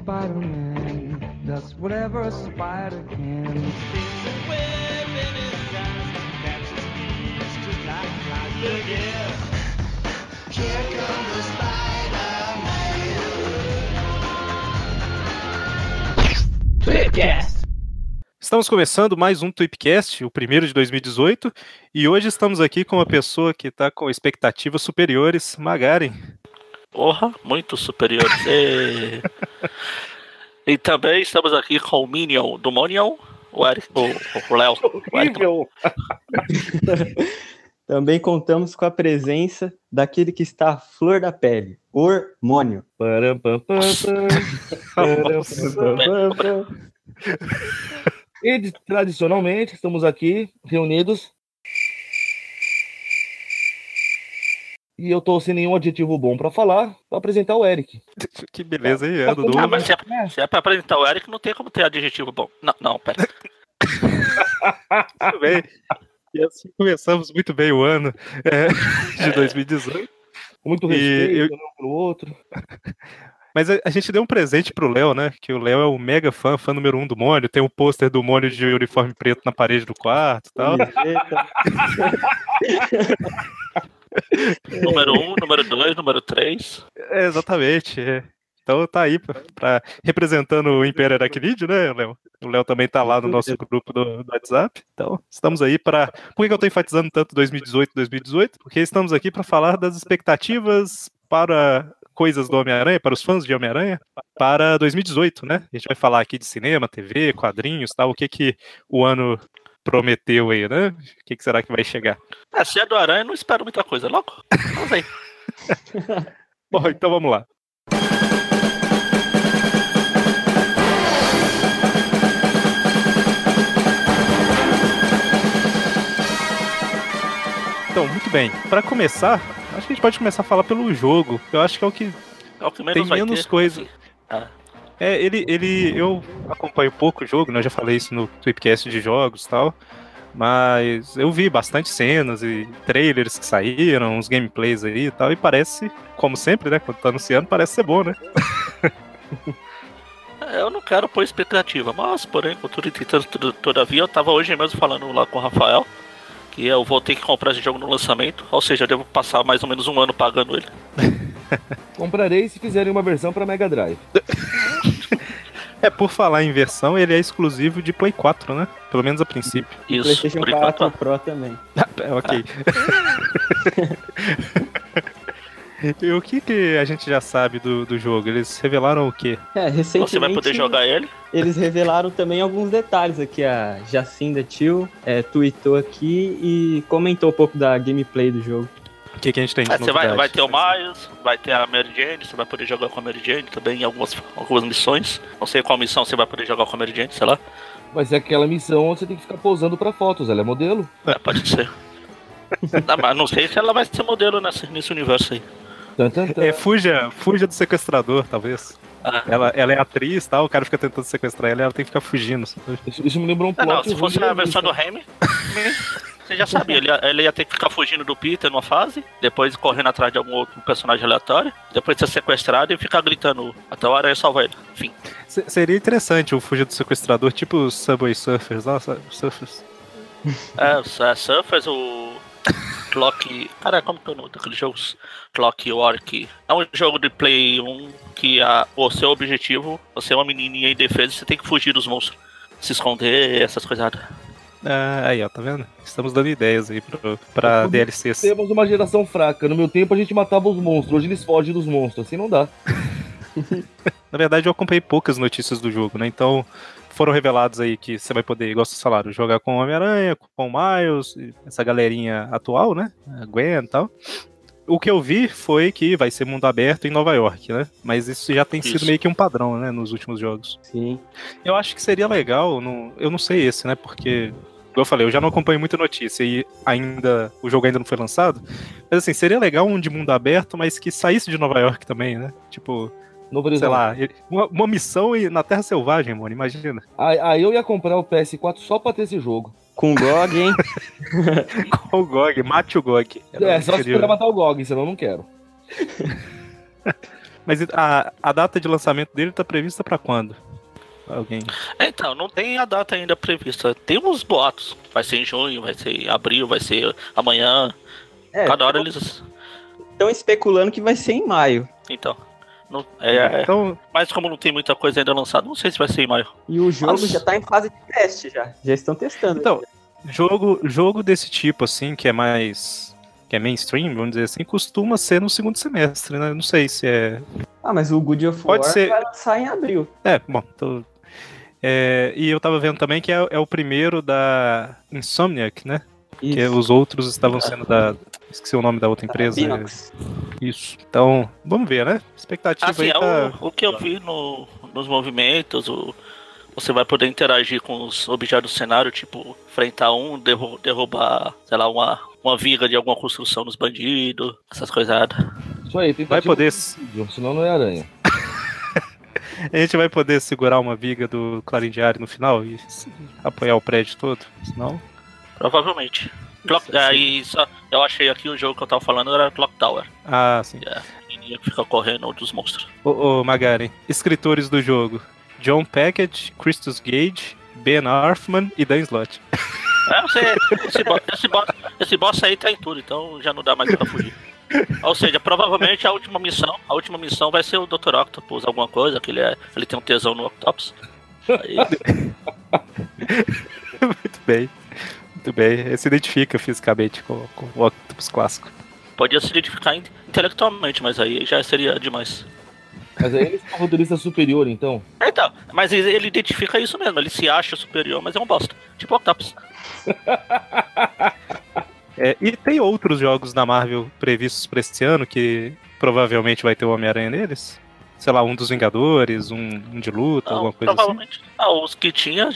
Spider-Man does whatever a spider can. Estamos começando mais um Tweepcast, o primeiro de 2018, e hoje estamos aqui com uma pessoa que está com expectativas superiores, Magaren. Porra, muito superiores. e... e também estamos aqui com o Minion do Monion, o Eric, o, o Léo. Horrível. Também contamos com a presença daquele que está à flor da pele, hormônio. E tradicionalmente estamos aqui reunidos. E eu tô sem nenhum adjetivo bom pra falar, pra apresentar o Eric. Que beleza aí, é, Dudu. Ah, mas se é, se é pra apresentar o Eric, não tem como ter adjetivo bom. Não, não, pera. Tudo bem. E assim começamos muito bem o ano é, de 2018. Com muito E respeito eu- um pro outro. Mas a, a gente deu um presente pro Léo, né? Que o Léo é o mega fã, fã número um do Mônio. Tem um pôster do Mônio de uniforme preto na parede do quarto e tal. Número um, número dois, número três. É, exatamente. é. Então tá aí pra, pra- representando o Império Aracnídeo, né, Léo? O Léo também tá lá no nosso grupo do, do WhatsApp. Então, estamos aí para. Por que que eu tô enfatizando tanto 2018 2018? Porque estamos aqui para falar das expectativas para coisas do Homem-Aranha, para os fãs de Homem-Aranha, para 2018, né? A gente vai falar aqui de cinema, TV, quadrinhos, tal, o que que o ano prometeu aí, né? O que, que será que vai chegar? Ah, se é do Aranha, não espero muita coisa, louco? Vamos aí. Bom, então vamos lá. Então, muito bem. Para começar, acho que a gente pode começar a falar pelo jogo. Eu acho que é o que É o que menos tem menos coisa. Ah. É, ele, ele, eu acompanho pouco o jogo, né? Eu já falei isso no Tweepcast de jogos e tal. Mas eu vi bastante cenas e trailers que saíram, uns gameplays aí e tal, e parece, como sempre, né? Quando tá anunciando, parece ser bom, né? Eu não quero pôr expectativa, mas, porém, contudo, todavia, eu tava hoje mesmo falando lá com o Rafael que eu vou ter que comprar esse jogo no lançamento, ou seja, eu devo passar mais ou menos um ano pagando ele. Comprarei se fizerem uma versão pra Mega Drive. É, por falar em versão, ele é exclusivo de Play 4, né? Pelo menos a princípio. Isso, PlayStation por enquanto. 4 Pro também. É, ok. e o que, que a gente já sabe do, do jogo? Eles revelaram o quê? É, recentemente Você vai poder jogar ele? eles revelaram também alguns detalhes aqui. A Jacinda Tio é, tweetou aqui e comentou um pouco da gameplay do jogo. O que, que a gente tem de É, você vai, vai ter o Miles, vai ter a Mary Jane, você vai poder jogar com a Mary Jane também em algumas, algumas missões. Não sei qual missão você vai poder jogar com a Mary Jane, sei lá. Vai ser aquela missão onde você tem que ficar posando pra fotos. Ela é modelo. É, pode ser. não, mas não sei se ela vai ser modelo nesse, nesse universo aí. É, fuja, fuja do sequestrador, talvez. Ah. Ela, ela é atriz tal, o cara fica tentando sequestrar ela e ela tem que ficar fugindo. Isso, isso me lembrou um Ah, plot. não, se fosse a versão do revista. Você já sabia, ele ia, ele ia ter que ficar fugindo do Peter numa fase, depois correndo atrás de algum outro personagem aleatório, depois ser sequestrado e ficar gritando até o Aranha salvar ele. Enfim. Se- seria interessante o Fuja do Sequestrador, tipo os Subway Surfers, nossa, Surfers. É, é, Surfers, o Clock. Cara, como que é o nome daqueles jogos? Clock Work. É um jogo de Play 1 que a, o seu objetivo, você é uma menininha em defesa, você tem que fugir dos monstros. Se esconder, essas coisas. Ah, aí, ó, tá vendo? Estamos dando ideias aí pro, pra Tudo DLCs. Temos uma geração fraca. No meu tempo a gente matava os monstros. Hoje eles fogem dos monstros. Assim não dá. Na verdade, eu acompanhei poucas notícias do jogo, né? Então, foram revelados aí que você vai poder, igual vocês falaram, jogar com o Homem-Aranha, com o Miles, essa galerinha atual, né? A Gwen e tal. O que eu vi foi que vai ser mundo aberto em Nova York, né? Mas isso já tem sido Isso. meio que um padrão, né? Nos últimos jogos. Sim. Eu acho que seria legal, não- eu não sei esse, né? Porque, eu falei, eu já não acompanho muita notícia e ainda o jogo ainda não foi lançado. Mas assim, seria legal um de mundo aberto, mas que saísse de Nova York também, né? Tipo, Novo sei lá, uma, uma missão e- na Terra Selvagem, mano, imagina. Aí, aí eu ia comprar o PS4 só pra ter esse jogo. Com o GOG, hein? Com o GOG, mate o GOG. Era- É, só se puder matar o GOG, senão eu não quero. Mas a, a data de lançamento dele tá prevista pra quando? Alguém. Então, não tem a data ainda prevista. Tem uns boatos. Vai ser em junho, vai ser em abril, vai ser amanhã. É, Cada hora eles. estão especulando que vai ser em maio. Então. Não, é, é- Então, mas como não tem muita coisa ainda lançada, não sei se vai ser em maio. E o jogo Nossa. já tá em fase de teste já. Já estão testando. Então, jogo, jogo desse tipo, assim, que é mais. que é mainstream, vamos dizer assim, costuma ser no segundo semestre, né? Não sei se é. Ah, mas o Good of Pode War ser. vai lançar em abril. É, bom, tô- é, e eu tava vendo também que é, é o primeiro da Insomniac, né? Que Isso. os outros estavam sendo da. Esqueci o nome da outra empresa. Binox. Isso. Então, vamos ver, né? Expectativa Assim, aí é tá. o, o que eu vi no, nos movimentos, o, você vai poder interagir com os objetos do cenário, tipo, enfrentar um, derru- derrubar, sei lá, uma, uma viga de alguma construção nos bandidos, essas coisadas. Isso aí, tem Vai poder. senão não é aranha. A gente vai poder segurar uma viga do Clarim Diário no final e apoiar o prédio todo? Senão. Provavelmente. Clock, aí, só, eu achei aqui o jogo que eu tava falando era Clock Tower. Ah, sim. E fica correndo dos monstros. Ô, ô Magaren, escritores do jogo: John Packett, Christus Gage, Ben Arfman e Dan Slott. É, você, esse, bo- esse, boss, esse boss aí tá em tudo, então já não dá mais pra fugir. Ou seja, provavelmente a última missão, a última missão vai ser o Dr. Octopus, alguma coisa, que ele, é, ele tem um tesão no Octopus. Aí, Muito bem. Muito bem. Ele se identifica fisicamente com, com o Octopus clássico. podia se identificar in- intelectualmente, mas aí já seria demais. Mas aí eles são roteirista superior, então. Então, mas ele ele identifica isso mesmo, ele se acha superior, mas é um bosta. Tipo o Octopus. É, e tem outros jogos da Marvel previstos pra esse ano que provavelmente vai ter o Homem-Aranha neles? Sei lá, um dos Vingadores, um, um de luta, Não, alguma coisa assim. provavelmente. Ah, os que tinha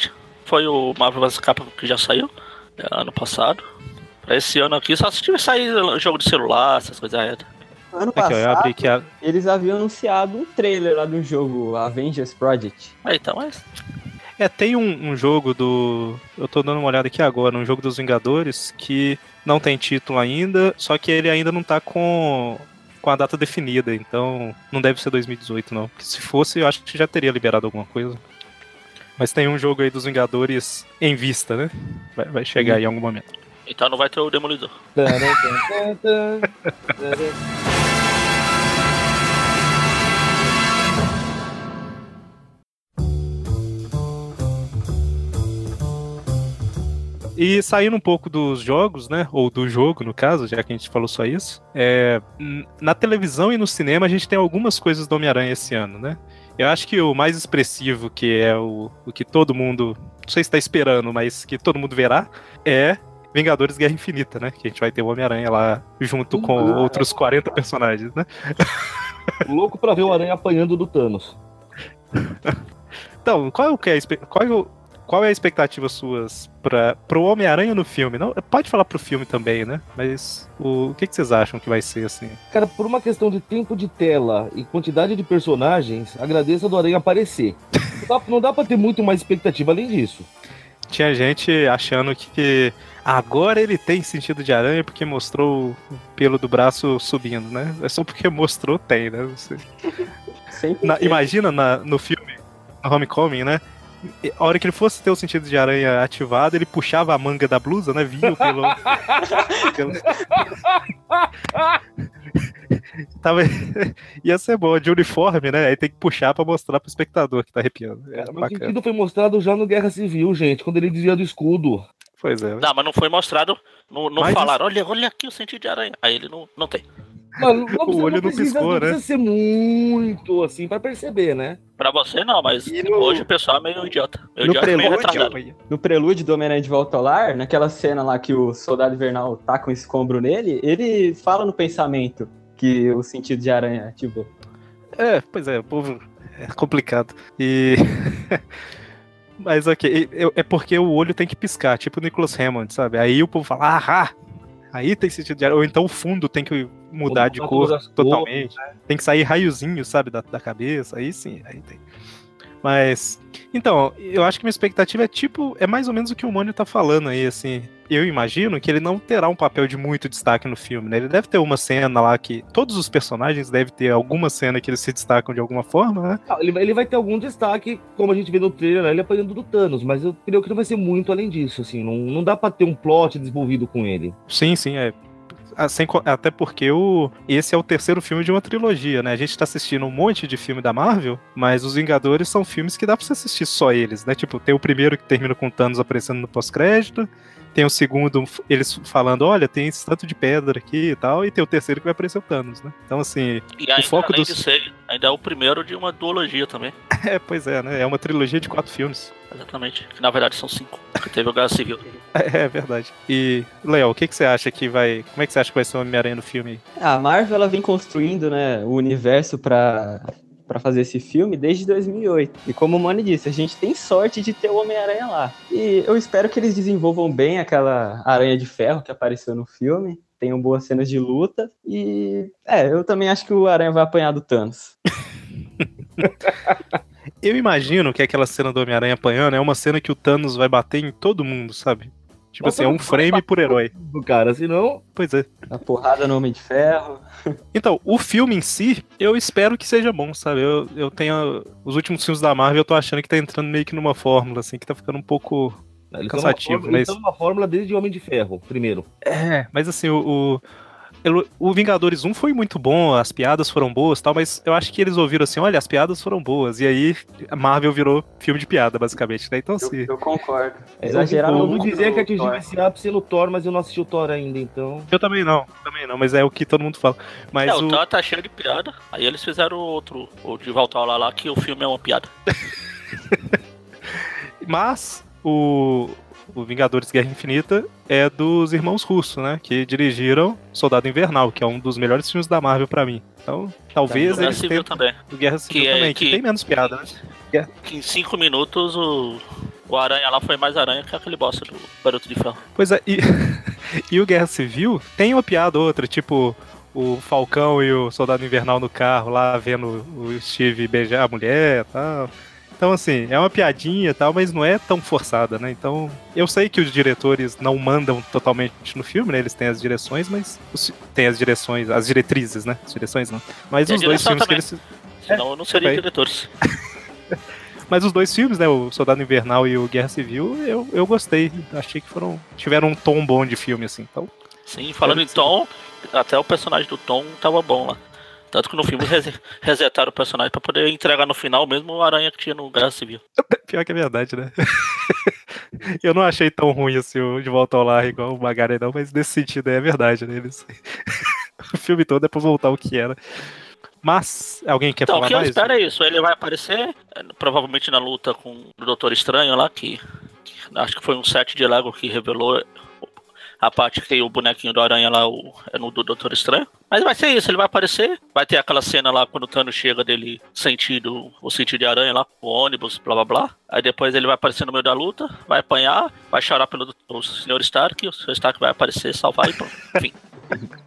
foi o Marvel vs Capcom que já saiu é, ano passado. Pra esse ano aqui, só se tiver saído jogo de celular, essas coisas aí. Ano Aqui, ó, eu passado, abri aqui a, eles haviam anunciado um trailer lá do jogo Avengers Project. Ah, então, mas É, tem um, um jogo do. Eu tô dando uma olhada aqui agora, um jogo dos Vingadores que não tem título ainda, só que ele ainda não tá com, com a data definida, então não deve ser 2018, não. Porque se fosse, eu acho que já teria liberado alguma coisa. Mas tem um jogo aí dos Vingadores em vista, né? Vai, vai chegar aí em algum momento. então não vai ter o Demolidor. E saindo um pouco dos jogos, né? Ou do jogo, no caso, já que a gente falou só isso. é, na televisão e no cinema a gente tem algumas coisas do Homem-Aranha esse ano, né? Eu acho que o mais expressivo, que é o, o que todo mundo. Não sei se tá esperando, mas que todo mundo verá, é Vingadores Guerra Infinita, né? Que a gente vai ter o Homem-Aranha lá junto com Uhum. outros 40 personagens, né? Louco pra ver o aranha apanhando do Thanos. Então, qual é, é, qual é, o- qual é a expectativa suas para pro Homem-Aranha no filme? Não, pode falar pro filme também, né? Mas o, o que, que vocês acham que vai ser assim? Cara, por uma questão de tempo de tela e quantidade de personagens, agradeço a do Aranha aparecer. Não dá, não dá pra ter muito mais expectativa além disso. Tinha gente achando que agora ele tem sentido de aranha porque mostrou o pelo do braço subindo, né? É só porque mostrou, tem, né? Você- Sempre Na- imagina na- no filme, no Homecoming, né? A hora que ele fosse ter o sentido de aranha ativado, ele puxava a manga da blusa, né? Vinha o pelo. pelo- Tava... Ia ser bom, de uniforme, né? Aí tem que puxar pra mostrar pro espectador que tá arrepiando. Cara, o sentido foi mostrado já no Guerra Civil, gente, quando ele desvia do escudo. Pois é. Não, mas não foi mostrado. Não, não Mas falaram, olha, olha aqui o sentido de aranha. Aí ele não, não tem. Mano, não precisa, olho não precisa, piscou, não né? precisa ser muito assim pra perceber, né? Pra você não, mas no- hoje o pessoal é meio idiota. Meio no idiota meio prelúdio, retardado. No prelúdio do Homem-Aranha de Volta ao Lar, naquela cena lá que o Soldado Invernal tá com escombro nele, ele fala no pensamento que o sentido de aranha ativou. É, pois é, o povo é complicado. E. Mas ok, é porque o olho tem que piscar, tipo o Nicholas Hammond, sabe? Aí o povo fala, ah, aí tem sentido de Ou então o fundo tem que mudar de cor totalmente. Tem que sair raiozinho, sabe, da, da cabeça. Aí sim, aí tem. Mas. Então, eu acho que minha expectativa é tipo. É mais ou menos o que o Mônio tá falando aí, assim. Eu imagino que ele não terá um papel de muito destaque no filme, né? Ele deve ter uma cena lá que. Todos os personagens devem ter alguma cena que eles se destacam de alguma forma, né? Ah, Ele, ele vai ter algum destaque, como a gente vê no trailer, né, ele apanhando do Thanos, mas eu creio que não vai ser muito além disso, assim. Não, não dá pra ter um plot desenvolvido com ele. Sim, sim, é. Co- até porque o, esse é o terceiro filme de uma trilogia, né? A gente tá assistindo um monte de filme da Marvel, mas os Vingadores são filmes que dá pra você assistir só eles, né? Tipo, tem o primeiro que termina com Thanos aparecendo no pós-crédito, tem o segundo, eles falando, olha, tem esse tanto de pedra aqui e tal, e tem o terceiro que vai aparecer o Thanos, né? Então, assim, E ainda, foco além dos- de ser, ainda é o primeiro de uma duologia também. é, pois é, né? É uma trilogia de quatro filmes. Exatamente. Que na verdade são cinco. Que teve o Guerra Civil. É, verdade. E, Léo, o que, que você acha que vai. Como é que você acha que vai ser o Homem-Aranha no filme? A Marvel ela vem construindo, né, o universo pra para fazer esse filme desde 2008. E como o Mani disse, a gente tem sorte de ter o Homem-Aranha lá. E eu espero que eles desenvolvam bem aquela aranha de ferro que apareceu no filme. Tenham boas cenas de luta. E é, eu também acho que o Aranha vai apanhar do Thanos. Eu imagino que aquela cena do Homem-Aranha apanhando é uma cena que o Thanos vai bater em todo mundo, sabe? Tipo Nossa, assim, é um frame por herói. Do cara, senão. Pois é. A porrada no Homem de Ferro. Então, o filme em si, eu espero que seja bom, sabe? Eu, eu tenho. Os últimos filmes da Marvel, eu tô achando que tá entrando meio que numa fórmula, assim, que tá ficando um pouco. Eles Cansativo, numa, mas- eles tão numa fórmula desde Homem de Ferro, primeiro. É, mas assim, o. o... O Vingadores 1 foi muito bom, as piadas foram boas e tal, mas eu acho que eles ouviram assim: olha, as piadas foram boas. E aí a Marvel virou filme de piada, basicamente, né? Então, Eu, assim. eu concordo. É, Exageraram eu ouvi muito dizer que atingiu Thor. esse ápice no Thor, mas eu não assisti o Thor ainda, então. Eu também não, também não, mas é o que todo mundo fala. Mas é, o. o Thor tá cheio de piada. Aí eles fizeram outro, o de volta lá, lá, que o filme é uma piada. Mas o, o Vingadores Guerra Infinita é dos irmãos russos, né? Que dirigiram Soldado Invernal, que é um dos melhores filmes da Marvel pra mim. Então, talvez O Guerra eles Civil tenham também. o Guerra Civil Que é- também, que... que- tem menos piada, né? Que em cinco minutos o, o Aranha lá foi mais aranha que aquele bosta do Garoto de Ferro. Pois é, e, e o Guerra Civil tem uma piada ou outra, tipo o Falcão e o Soldado Invernal no carro lá vendo o Steve beijar a mulher e tal. Então, assim, é uma piadinha e tal, mas não é tão forçada, né? Então, eu sei que os diretores não mandam totalmente no filme, né? Eles têm as direções, mas. Tem as direções, as diretrizes, né? As direções não. Mas E os dois direção filmes que também. eles. Senão não seriam também. diretores. Mas os dois filmes, né? O Soldado Invernal e o Guerra Civil, eu, eu gostei. Achei que foram. Tiveram um tom bom de filme, assim. Então, Sim, falando em Tom, até o personagem do Tom tava bom lá. Tanto que no filme rese- resetaram o personagem pra poder entregar no final mesmo o aranha que tinha no Guerra Civil. Pior que é verdade, né? eu não achei tão ruim assim o De Volta ao Lar igual o Magari, não, mas nesse sentido é verdade, né? Eles... o filme todo é pra voltar ao que era. Mas, alguém quer Então, o falar que eu mais? espero é isso. Ele vai aparecer, eh, provavelmente na luta com o Doutor Estranho lá, que, que acho que foi um set de Lego que revelou a parte que tem o bonequinho do Aranha lá, o, é no do Doutor Estranho. Mas vai ser isso, ele vai aparecer, vai ter aquela cena lá quando o Thanos chega dele sentido, o sentido de aranha lá, o ônibus, blá blá blá. Aí depois ele vai aparecer no meio da luta, vai apanhar, vai chorar pelo o Sr. Stark, o Sr. Stark vai aparecer, salvar e pronto. Enfim.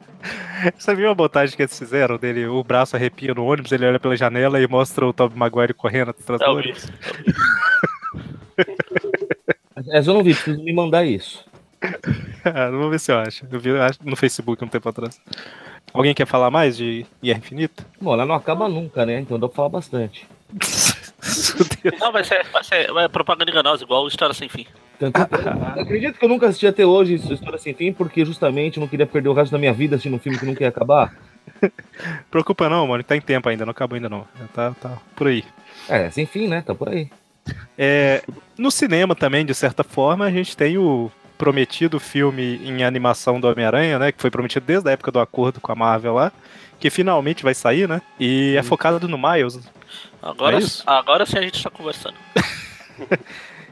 Você viu a montagem que eles fizeram dele? O braço arrepia no ônibus, ele olha pela janela e mostra o Tobey Maguire correndo atrás do ônibus. Essa eu não vi, preciso me mandar isso. Ah, Vamos ver se eu acho. Eu vi eu acho, no Facebook um tempo atrás. Alguém quer falar mais de Guerra Infinita? Bom, ela não acaba nunca, né? Então dá pra falar bastante. Não, vai ser, vai ser vai propaganda enganosa, igual o História Sem Fim. Tanto eu acredito que eu nunca assisti até hoje História Sem Fim, porque justamente eu não queria perder o resto da minha vida assistindo um filme que nunca ia acabar. Preocupa não, mano. Tá em tempo ainda, não acabou ainda não. Tá, tá por aí. É, sem fim, né? Tá por aí. É, no cinema também, de certa forma, a gente tem o prometido filme em animação do Homem-Aranha, né? Que foi prometido desde a época do acordo com a Marvel lá. Que finalmente vai sair, né? E é focado no Miles. Agora, É agora sim a gente tá conversando.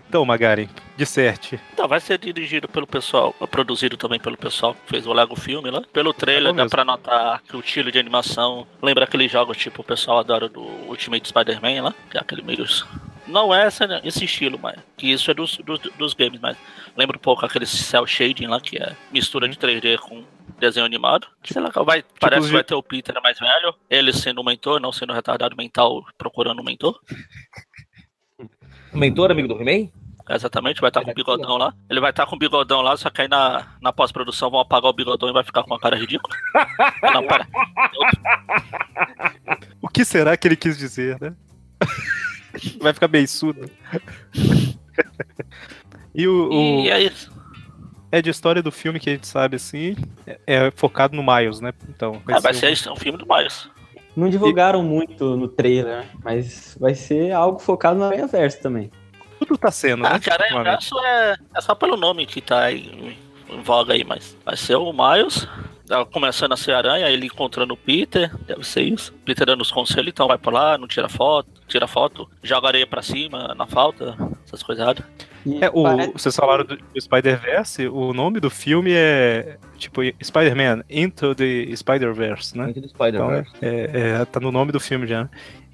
Então, Magari, disserte. Então, vai ser dirigido pelo pessoal, produzido também pelo pessoal que fez o Lego Filme lá. Pelo trailer, É dá pra notar que o estilo de animação lembra aqueles jogos tipo o pessoal adora do Ultimate Spider-Man lá, que é aquele meio. Não é essa, esse estilo, mas. Que isso é dos, dos, dos games, mas lembra um pouco aquele cel shading lá, que é mistura de 3D com desenho animado. Sei lá, vai, parece os que vai ter o Peter mais velho, ele sendo um mentor, não sendo retardado mental, procurando um mentor. Mentor, amigo do He-Man? Exatamente, vai estar com o bigodão lá. Ele vai estar com o bigodão lá, só que aí na, na pós-produção vão apagar o bigodão e vai ficar com uma cara ridícula. Não, pera. O que será que ele quis dizer, né? Vai ficar beiçudo. E o, o- E é isso. é de história do filme que a gente sabe assim, é, é focado no Miles, né? Então, É, vai ser ser um filme do Miles. Não divulgaram muito no trailer, mas vai ser algo focado no Aranha Verso também. tudo tá sendo, né? Ah, que Aranha ultimamente. Verso é, é só pelo nome que tá em, em voga aí, mas vai ser o Miles. Começando a ser aranha, ele encontrando o Peter, deve ser isso. Peter dando os conselhos, então vai pra lá, não tira foto, tira foto, joga areia pra cima, na falta, essas coisas erradas. E É, o, parece- vocês falaram do, do Spider-Verse, o nome do filme é tipo Spider-Man Into the Spider-Verse, né? Entre do Spider-Man. Então, é, é, tá no nome do filme já.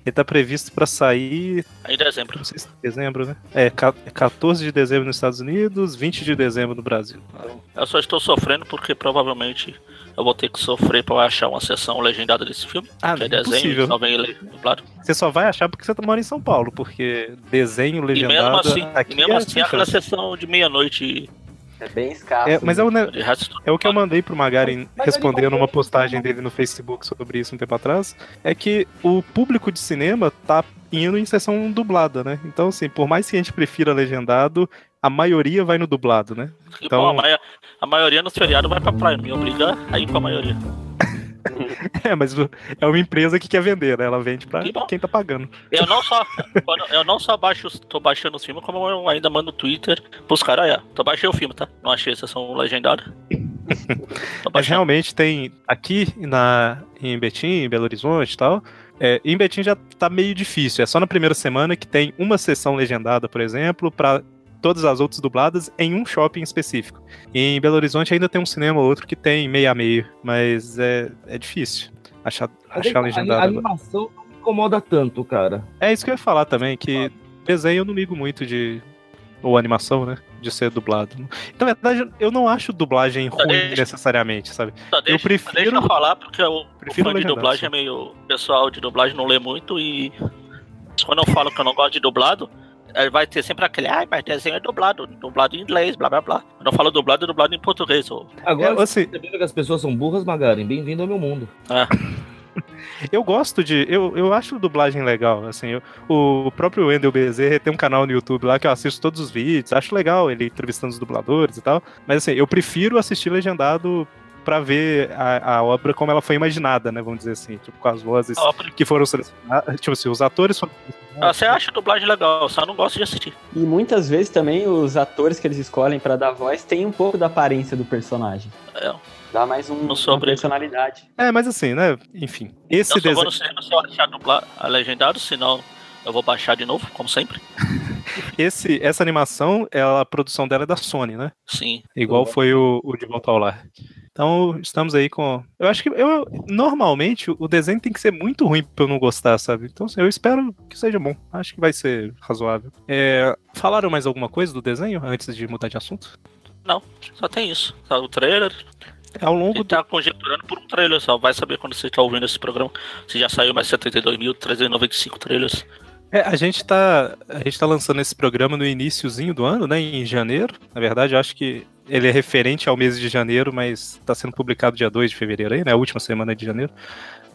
Ele tá previsto pra sair, em dezembro. não sei se é dezembro, né? É, ca- 14 de dezembro nos Estados Unidos, 20 de dezembro no Brasil. Eu só estou sofrendo porque provavelmente eu vou ter que sofrer pra achar uma sessão legendada desse filme. Ah, que é não é desenho, possível. só vem ele dublado. Você só vai achar porque você mora em São Paulo, porque desenho E legendado mesmo assim, aqui e mesmo é assim aquela sessão de meia-noite, é bem escasso. É, mas é o, resto, É o que eu mandei pro Magarin Mas respondendo ele- uma postagem dele no Facebook sobre isso um tempo atrás. É que o público de cinema tá indo em sessão dublada, né? Então, assim, por mais que a gente prefira legendado, a maioria vai no dublado, né? Então- bom, a, maia- a maioria nos feriados vai pra praia, me obriga a ir com a maioria. É, mas é uma empresa que quer vender, né? Ela vende pra Que quem tá pagando. Eu não só, eu não só baixo, tô baixando os filmes, como eu ainda mando no Twitter pros caras, ó, tô baixei o filme, tá? Não achei a sessão legendada. Mas baixando. realmente tem aqui na, em Betim, em Belo Horizonte e tal. É, em Betim já tá meio difícil. É só na primeira semana que tem uma sessão legendada, por exemplo, pra todas as outras dubladas em um shopping específico. E em Belo Horizonte ainda tem um cinema ou outro que tem meio a meio, mas é, é difícil achar, achar a, a legendado. animação não me incomoda tanto, cara. É isso que eu ia falar também, que desenho eu não ligo muito de. Ou animação, né? De ser dublado. Então, na verdade, eu não acho dublagem ruim deixa- necessariamente, sabe? Deixa, prefiro- deixa eu falar, porque o, o prefiro fã de dublagem é meio. O pessoal de dublagem não lê muito e. Quando eu falo que eu não gosto de dublado, vai ter sempre aquele, ai, mas desenho é dublado, dublado em inglês, blá blá blá. Quando eu falo dublado, é dublado em português. Ou... Agora, É, assim, você percebendo que as pessoas são burras, Magaren, bem-vindo ao meu mundo. Eu gosto de. Eu, eu acho dublagem legal. Assim, eu- o próprio Wendel Bezerra tem um canal no YouTube lá que eu assisto todos os vídeos. Acho legal ele entrevistando os dubladores e tal. Mas assim, eu prefiro assistir legendado pra ver a, a obra como ela foi imaginada, né? Vamos dizer assim, tipo, com as vozes que foram selecionadas. Tipo assim, os atores foram ah, Você acha dublagem legal, só não gosto de assistir. E muitas vezes também os atores que eles escolhem pra dar voz têm um pouco da aparência do personagem. É. Dá mais um, Não uma personalidade. É, mas assim, né? Enfim. Esse eu só vou desenho. no cinema se eu achar dublar, a legendado, senão eu vou baixar de novo, como sempre. Esse, essa animação, ela, a produção dela é da Sony, né? Sim. Igual foi o, o De Volta ao Lar. Então, estamos aí com. Eu acho que eu normalmente o desenho tem que ser muito ruim pra eu não gostar, sabe? Então, assim, eu espero que seja bom. Acho que vai ser razoável. É, falaram mais alguma coisa do desenho antes de mudar de assunto? Só tem isso. Só o trailer. Ao longo Ele do. tá conjecturando por um trailer só. Vai saber quando você tá ouvindo esse programa. Se já saiu mais 72.395 trailers. É, a gente tá. A gente tá lançando esse programa no iníciozinho do ano, né? Em janeiro. Na verdade, eu acho que ele é referente ao mês de janeiro, mas tá sendo publicado dia 2 de fevereiro aí, né? A última semana de janeiro.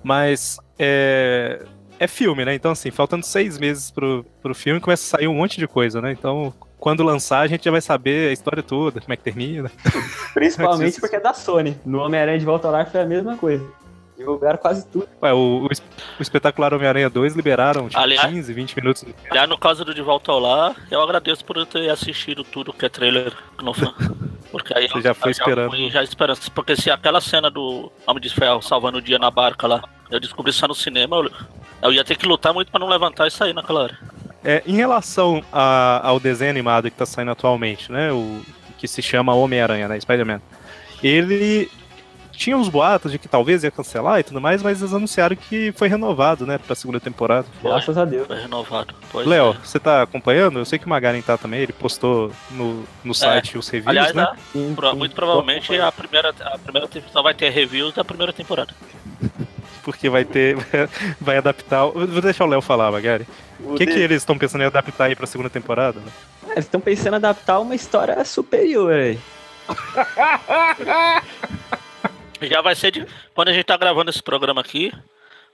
Mas é. É filme, né? Então, assim, faltando seis meses pro, pro filme, começa a sair um monte de coisa, né? Então, quando lançar, a gente já vai saber a história toda, como é que termina. Principalmente porque é da Sony. No Homem-Aranha de Volta ao Lar foi a mesma coisa. Divulgaram quase tudo. Ué, o, o, o espetacular Homem-Aranha 2 liberaram tipo, Aliás- 15, 20 minutos. Aliás, no caso do De Volta ao Lar, eu agradeço por eu ter assistido tudo que é trailer no fã. Porque aí Você já foi esperando. fui já esperando. Porque se aquela cena do Homem de Ferro salvando o dia na barca lá, eu descobri só no cinema, eu, eu ia ter que lutar muito pra não levantar e sair naquela hora. É, em relação a- ao desenho animado que tá saindo atualmente, né? O que se chama Homem-Aranha, né? Spider-Man. Ele tinha uns boatos de que talvez ia cancelar e tudo mais, mas eles anunciaram que foi renovado, né? Pra segunda temporada. Graças a Deus. Foi renovado. Léo, é. você tá acompanhando? Eu sei que o Magaren tá também, ele postou no, no site os reviews, Aliás, né? a- Sim, pro- sim. muito provavelmente a primeira, a primeira só vai ter reviews da primeira temporada. Porque vai ter. vai adaptar. Vou deixar o Léo falar, Magaren. O que, que eles estão pensando em adaptar aí pra segunda temporada? Né? É, Eles estão pensando em adaptar uma história superior aí. Já vai ser de. Quando a gente tá gravando esse programa aqui,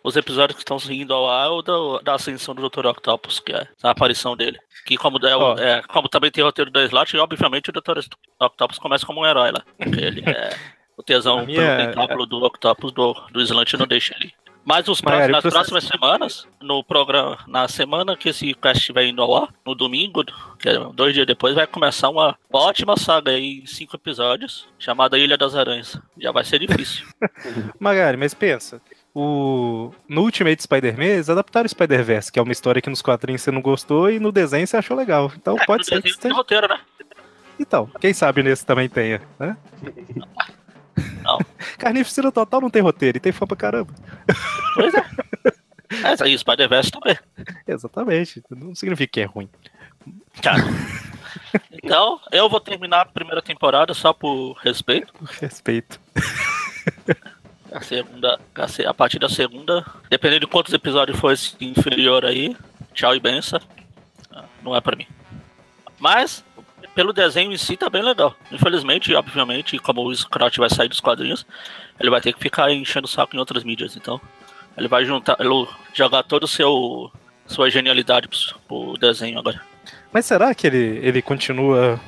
os episódios que estão indo ao ar é o da, da ascensão do Dr. Octopus, que é a aparição dele. Que como, é, o- Ó. é, como também tem roteiro do Slot, obviamente o Dr. Octopus começa como um herói lá. Ele é o tesão minha- pelo tentáculo do Octopus do, do Slot não deixa ele. Mas os próximos- nas você- próximas semanas, no programa, na semana que esse cast estiver indo ao ar, no domingo, que é dois dias depois, vai começar uma ótima saga aí em cinco episódios, chamada Ilha das Aranhas. Já vai ser difícil. Magari, mas pensa. O... No Ultimate Spider-Man, eles adaptaram o Spider-Verse, que é uma história que nos quadrinhos você não gostou e no desenho você achou legal. Então É, pode no ser que desenho tem roteiro, né? Então, quem sabe nesse também tenha, né? Não. Carnificina Total não tem roteiro e tem fã pra caramba. Pois é. Essa aí, Spider-Verse também. Exatamente. Não significa que é ruim. Cara. Então, eu vou terminar a primeira temporada só por respeito. Respeito. A segunda, a, partir da segunda, dependendo de quantos episódios for esse inferior aí, tchau e benção. Não é pra mim. Mas, pelo desenho em si, tá bem legal. Infelizmente, obviamente, como o Scrot vai sair dos quadrinhos, ele vai ter que ficar enchendo o saco em outras mídias. Então, ele vai juntar, ele jogar todo o seu sua genialidade pro, pro desenho agora. Mas será que ele, ele continua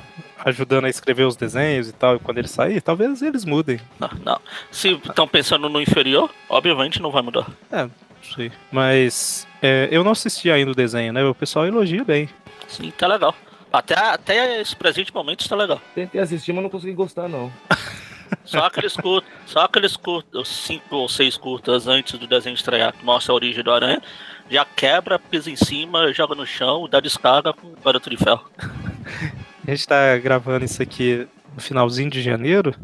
ajudando a escrever os desenhos e tal, e quando ele sair? Talvez eles mudem. Não, não. Se estão pensando no inferior, obviamente não vai mudar. Não sei. Mas é, eu não assisti ainda o desenho, né? O pessoal elogia bem. Sim, tá legal. Até, até esse presente momento está legal. Tentei assistir, mas não consegui gostar, não. Só aqueles curtos, só aqueles curtos, cinco ou seis curtas antes do desenho estrear, que mostra a origem do aranha, já quebra, pisa em cima, joga no chão, dá descarga com o garoto de ferro. A gente tá gravando isso aqui no finalzinho de janeiro.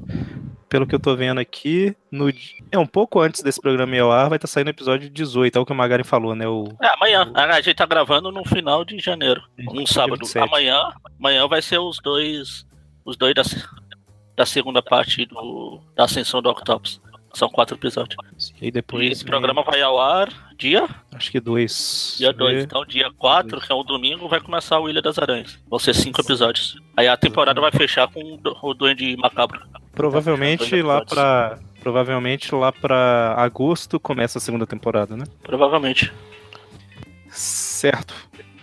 Pelo que eu tô vendo aqui, no, é um pouco antes desse programa ir ao ar, vai estar saindo o episódio 18, é o que o Magari falou, né? O, É, amanhã. A gente tá gravando no final de janeiro. Um sábado. 27. Amanhã, amanhã vai ser os dois. Os dois da, da segunda parte do, da ascensão do Octopus. São quatro episódios. e aí E depois. esse vem- programa vai ao ar dia Acho que dois. Dia 2. Vê. Então, dia 4, que é um domingo, vai começar o Ilha das Aranhas. Vão ser cinco episódios. Aí a temporada vai fechar com o o Duende Macabro. Provavelmente Dois lá pra. Provavelmente lá pra agosto começa a segunda temporada, né? Provavelmente. Certo.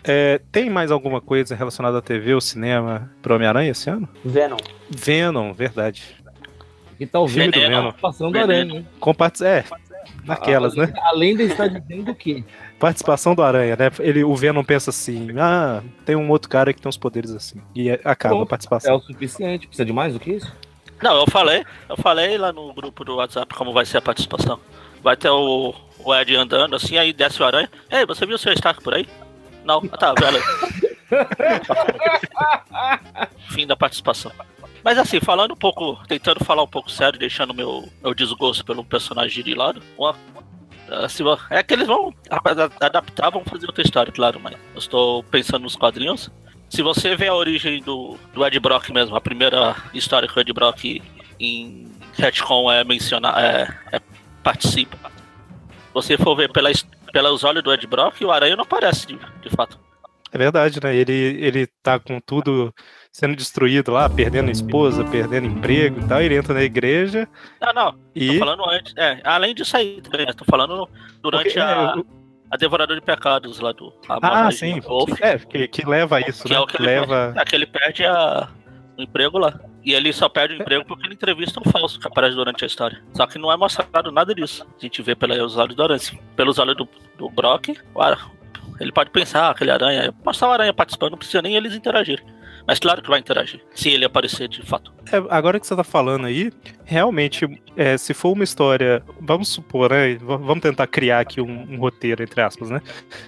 É, tem mais alguma coisa relacionada à TV ou cinema pro Homem-Aranha esse ano? Venom. Venom, verdade. E talvez Venom. participação do Veneno. Aranha, né? É, naquelas, né? Além de estar dizendo o quê? Participação do Aranha, né? Ele, o Venom pensa assim: ah, tem um outro cara que tem uns poderes assim. E é- acaba a Pronto. É participação. o suficiente. Precisa de mais do que isso? Não, eu falei, eu falei lá no grupo do WhatsApp como vai ser a participação. Vai ter o, o Ed andando assim, aí desce o aranha. Ei, você viu o seu Stark por aí? Não, ah, tá, velho. Fim da participação. Mas assim, falando um pouco, tentando falar um pouco sério, deixando meu, meu desgosto pelo personagem de lado, uma, assim, é que eles vão adaptar, vão fazer outra história, claro, mas eu estou pensando nos quadrinhos. Se você vê a origem do, do Ed Brock mesmo, a primeira história que o Ed Brock em retcon é mencionar, é, é- participa. Você for ver pela, pelos olhos do Ed Brock, o Aranha não aparece de, de fato. É verdade, né? Ele, ele tá com tudo sendo destruído lá, perdendo esposa, perdendo emprego e tal. Ele entra na igreja Não, não, tô e. falando antes, é, além disso aí também, né? tô falando durante Porque, a, é, a Devorador de Pecados lá do ah, sim. Wolf, É, que, que leva a isso, que né? é o que leva. perde, é, que ele perde a, o emprego lá. E ele só perde o emprego porque ele entrevista um falso que aparece durante a história. Só que não é mostrado nada disso. A gente vê pelos olhos do Aranha. Pelos olhos do, do Brock, ele pode pensar, ah, aquele aranha. Mostrar o aranha participando, não precisa nem eles interagirem. Mas claro que vai interagir, se ele aparecer de fato. É, agora que você tá falando aí, realmente, é, se for uma história, vamos supor, né? Vamos tentar criar aqui um, um roteiro, entre aspas, né?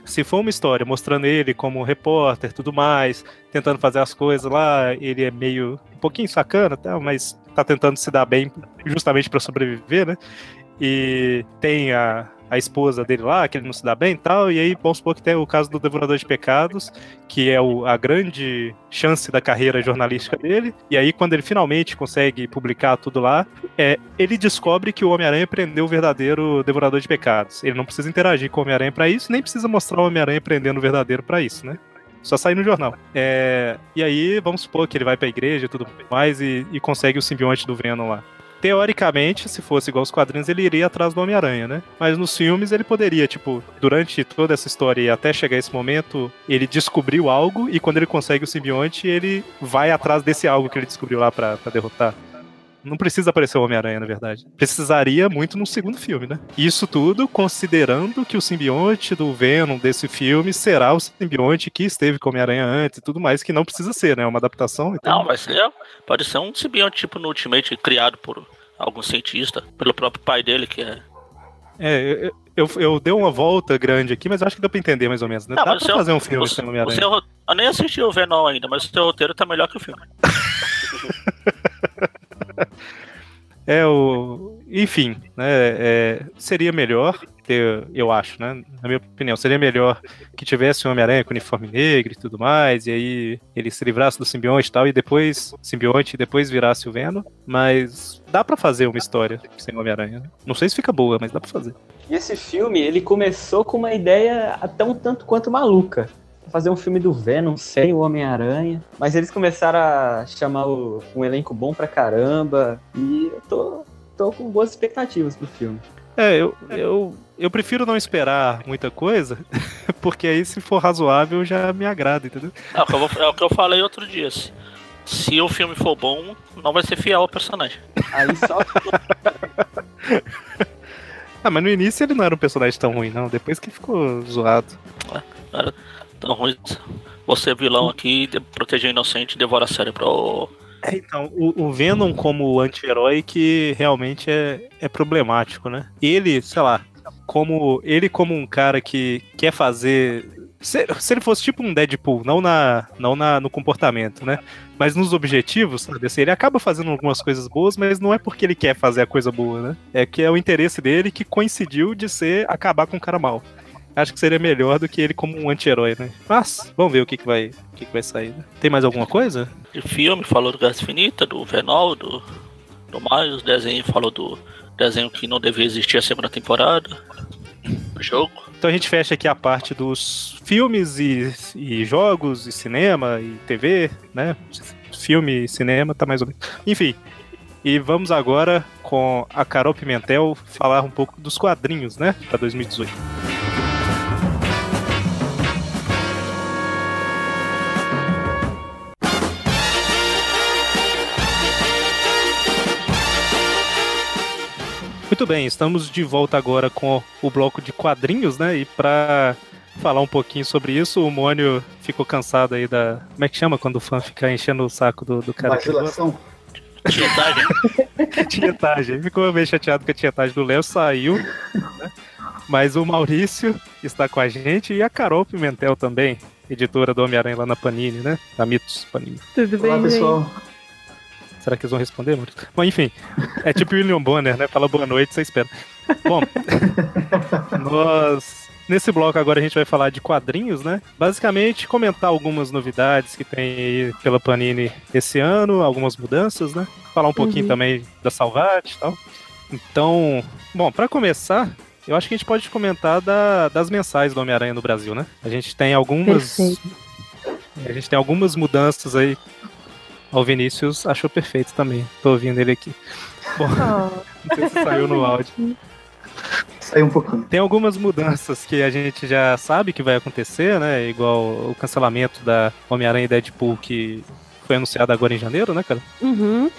Se for uma história mostrando ele como repórter tudo mais, tentando fazer as coisas lá, ele é meio um pouquinho sacana, tá? mas tá tentando se dar bem justamente para sobreviver, né? E tem a, a esposa dele lá, que ele não se dá bem e tal, e aí vamos supor que tem o caso do Devorador de Pecados, que é o, a grande chance da carreira jornalística dele, e aí quando ele finalmente consegue publicar tudo lá, é, ele descobre que o Homem-Aranha prendeu o verdadeiro Devorador de Pecados. Ele não precisa interagir com o Homem-Aranha para isso, nem precisa mostrar o Homem-Aranha prendendo o verdadeiro para isso, né? Só sair no jornal. É, e aí, vamos supor que ele vai pra igreja e tudo mais e, e consegue o simbionte do Venom lá. Teoricamente, se fosse igual os quadrinhos, ele iria atrás do Homem-Aranha, né? Mas nos filmes ele poderia, tipo, durante toda essa história e até chegar esse momento, ele descobriu algo e quando ele consegue o simbionte, ele vai atrás desse algo que ele descobriu lá pra derrotar. Não precisa aparecer o Homem-Aranha, na verdade. Precisaria muito no segundo filme, né? Isso tudo considerando que o simbionte do Venom desse filme será o simbionte que esteve com o Homem-Aranha antes e tudo mais, que não precisa ser, né? É uma adaptação. Então... Não, vai ser. Pode ser um simbionte tipo no Ultimate criado por algum cientista, pelo próprio pai dele, que é. É, eu, eu, eu dei uma volta grande aqui, mas acho que deu pra entender mais ou menos. Né? Não, Dá mas pra o fazer seu- um filme o sem seu- Homem-Aranha. seu- eu nem assisti o Venom ainda, mas o seu roteiro tá melhor que o filme. É o. Enfim, né? é, seria melhor ter, eu acho, né? Na minha opinião, seria melhor que tivesse um Homem-Aranha com uniforme negro e tudo mais, e aí ele se livrasse do simbionte e tal, e depois simbionte e depois virasse o Venom. Mas dá pra fazer uma história sem Homem-Aranha. né? Não sei se fica boa, mas dá pra fazer. E esse filme, ele começou com uma ideia até um tanto quanto maluca. Fazer um filme do Venom sem o Homem-Aranha. Mas eles começaram a chamar o- um elenco bom pra caramba. E eu tô, tô com boas expectativas pro filme. É, eu, eu, eu prefiro não esperar muita coisa, porque aí se for razoável já me agrada, entendeu? É o que eu, vou- é o que eu falei outro dia. Se, se o filme for bom, não vai ser fiel ao personagem. Aí só Ah, mas no início ele não era um personagem tão ruim, não. Depois que ficou zoado. Tão ruim. Você vilão aqui, de- proteger inocente, devora cérebro. Ô, É, então, o, o Venom como anti-herói que realmente é, é problemático, né? Ele, sei lá, como ele como um cara que quer fazer. Se, se ele fosse tipo um Deadpool, não, na, não na, no comportamento, né? Mas nos objetivos, sabe? Assim, ele acaba fazendo algumas coisas boas, mas não é porque ele quer fazer a coisa boa, né? É que é o interesse dele que coincidiu de ser acabar com o cara mal. Acho que seria melhor do que ele como um anti-herói, né? Mas, vamos ver o que, que, vai, o que, que vai sair. Né? Tem mais alguma coisa? de filme, falou do Guerra Infinita, do Venom, do, do Miles, desenho, falou do desenho que não devia existir a segunda temporada. Do jogo. Então a gente fecha aqui a parte dos filmes e, e jogos e cinema e TV, né? Filme e cinema, tá mais ou menos. Enfim. E vamos agora com a Carol Pimentel falar um pouco dos quadrinhos, né? Pra 2018. Muito bem, estamos de volta agora com o bloco de quadrinhos, né? E pra falar um pouquinho sobre isso, o Mônio ficou cansado aí da. Como é que chama quando o fã fica enchendo o saco do, do cara? Vacilação. Tietagem. tietagem. Ficou meio chateado que a tietagem do Léo saiu, né? Mas o Maurício está com a gente e a Carol Pimentel também, editora do Homem-Aranha lá na Panini, né? Da Mitos Panini. Tudo bem, Olá, gente? Será que eles vão responder, Maurício? Bom, enfim. É tipo William Bonner, né? Fala boa noite, você espera. Bom, nós. Nesse bloco agora a gente vai falar de quadrinhos, né? Basicamente comentar algumas novidades que tem aí pela Panini esse ano, algumas mudanças, né? Falar um pouquinho Uhum. também da Salvat e tal. Então, bom, pra começar, eu acho que a gente pode comentar da- das mensais do Homem-Aranha no Brasil, né? A gente tem algumas. Perfeito. A gente tem algumas mudanças aí. Ó, O Vinícius achou perfeito também. Tô ouvindo ele aqui. Bom, Oh, não sei se saiu no áudio. Saiu um pouquinho. Tem algumas mudanças que a gente já sabe que vai acontecer, né? Igual o cancelamento da Homem-Aranha e Deadpool que foi anunciado agora em janeiro, né, cara? uhum.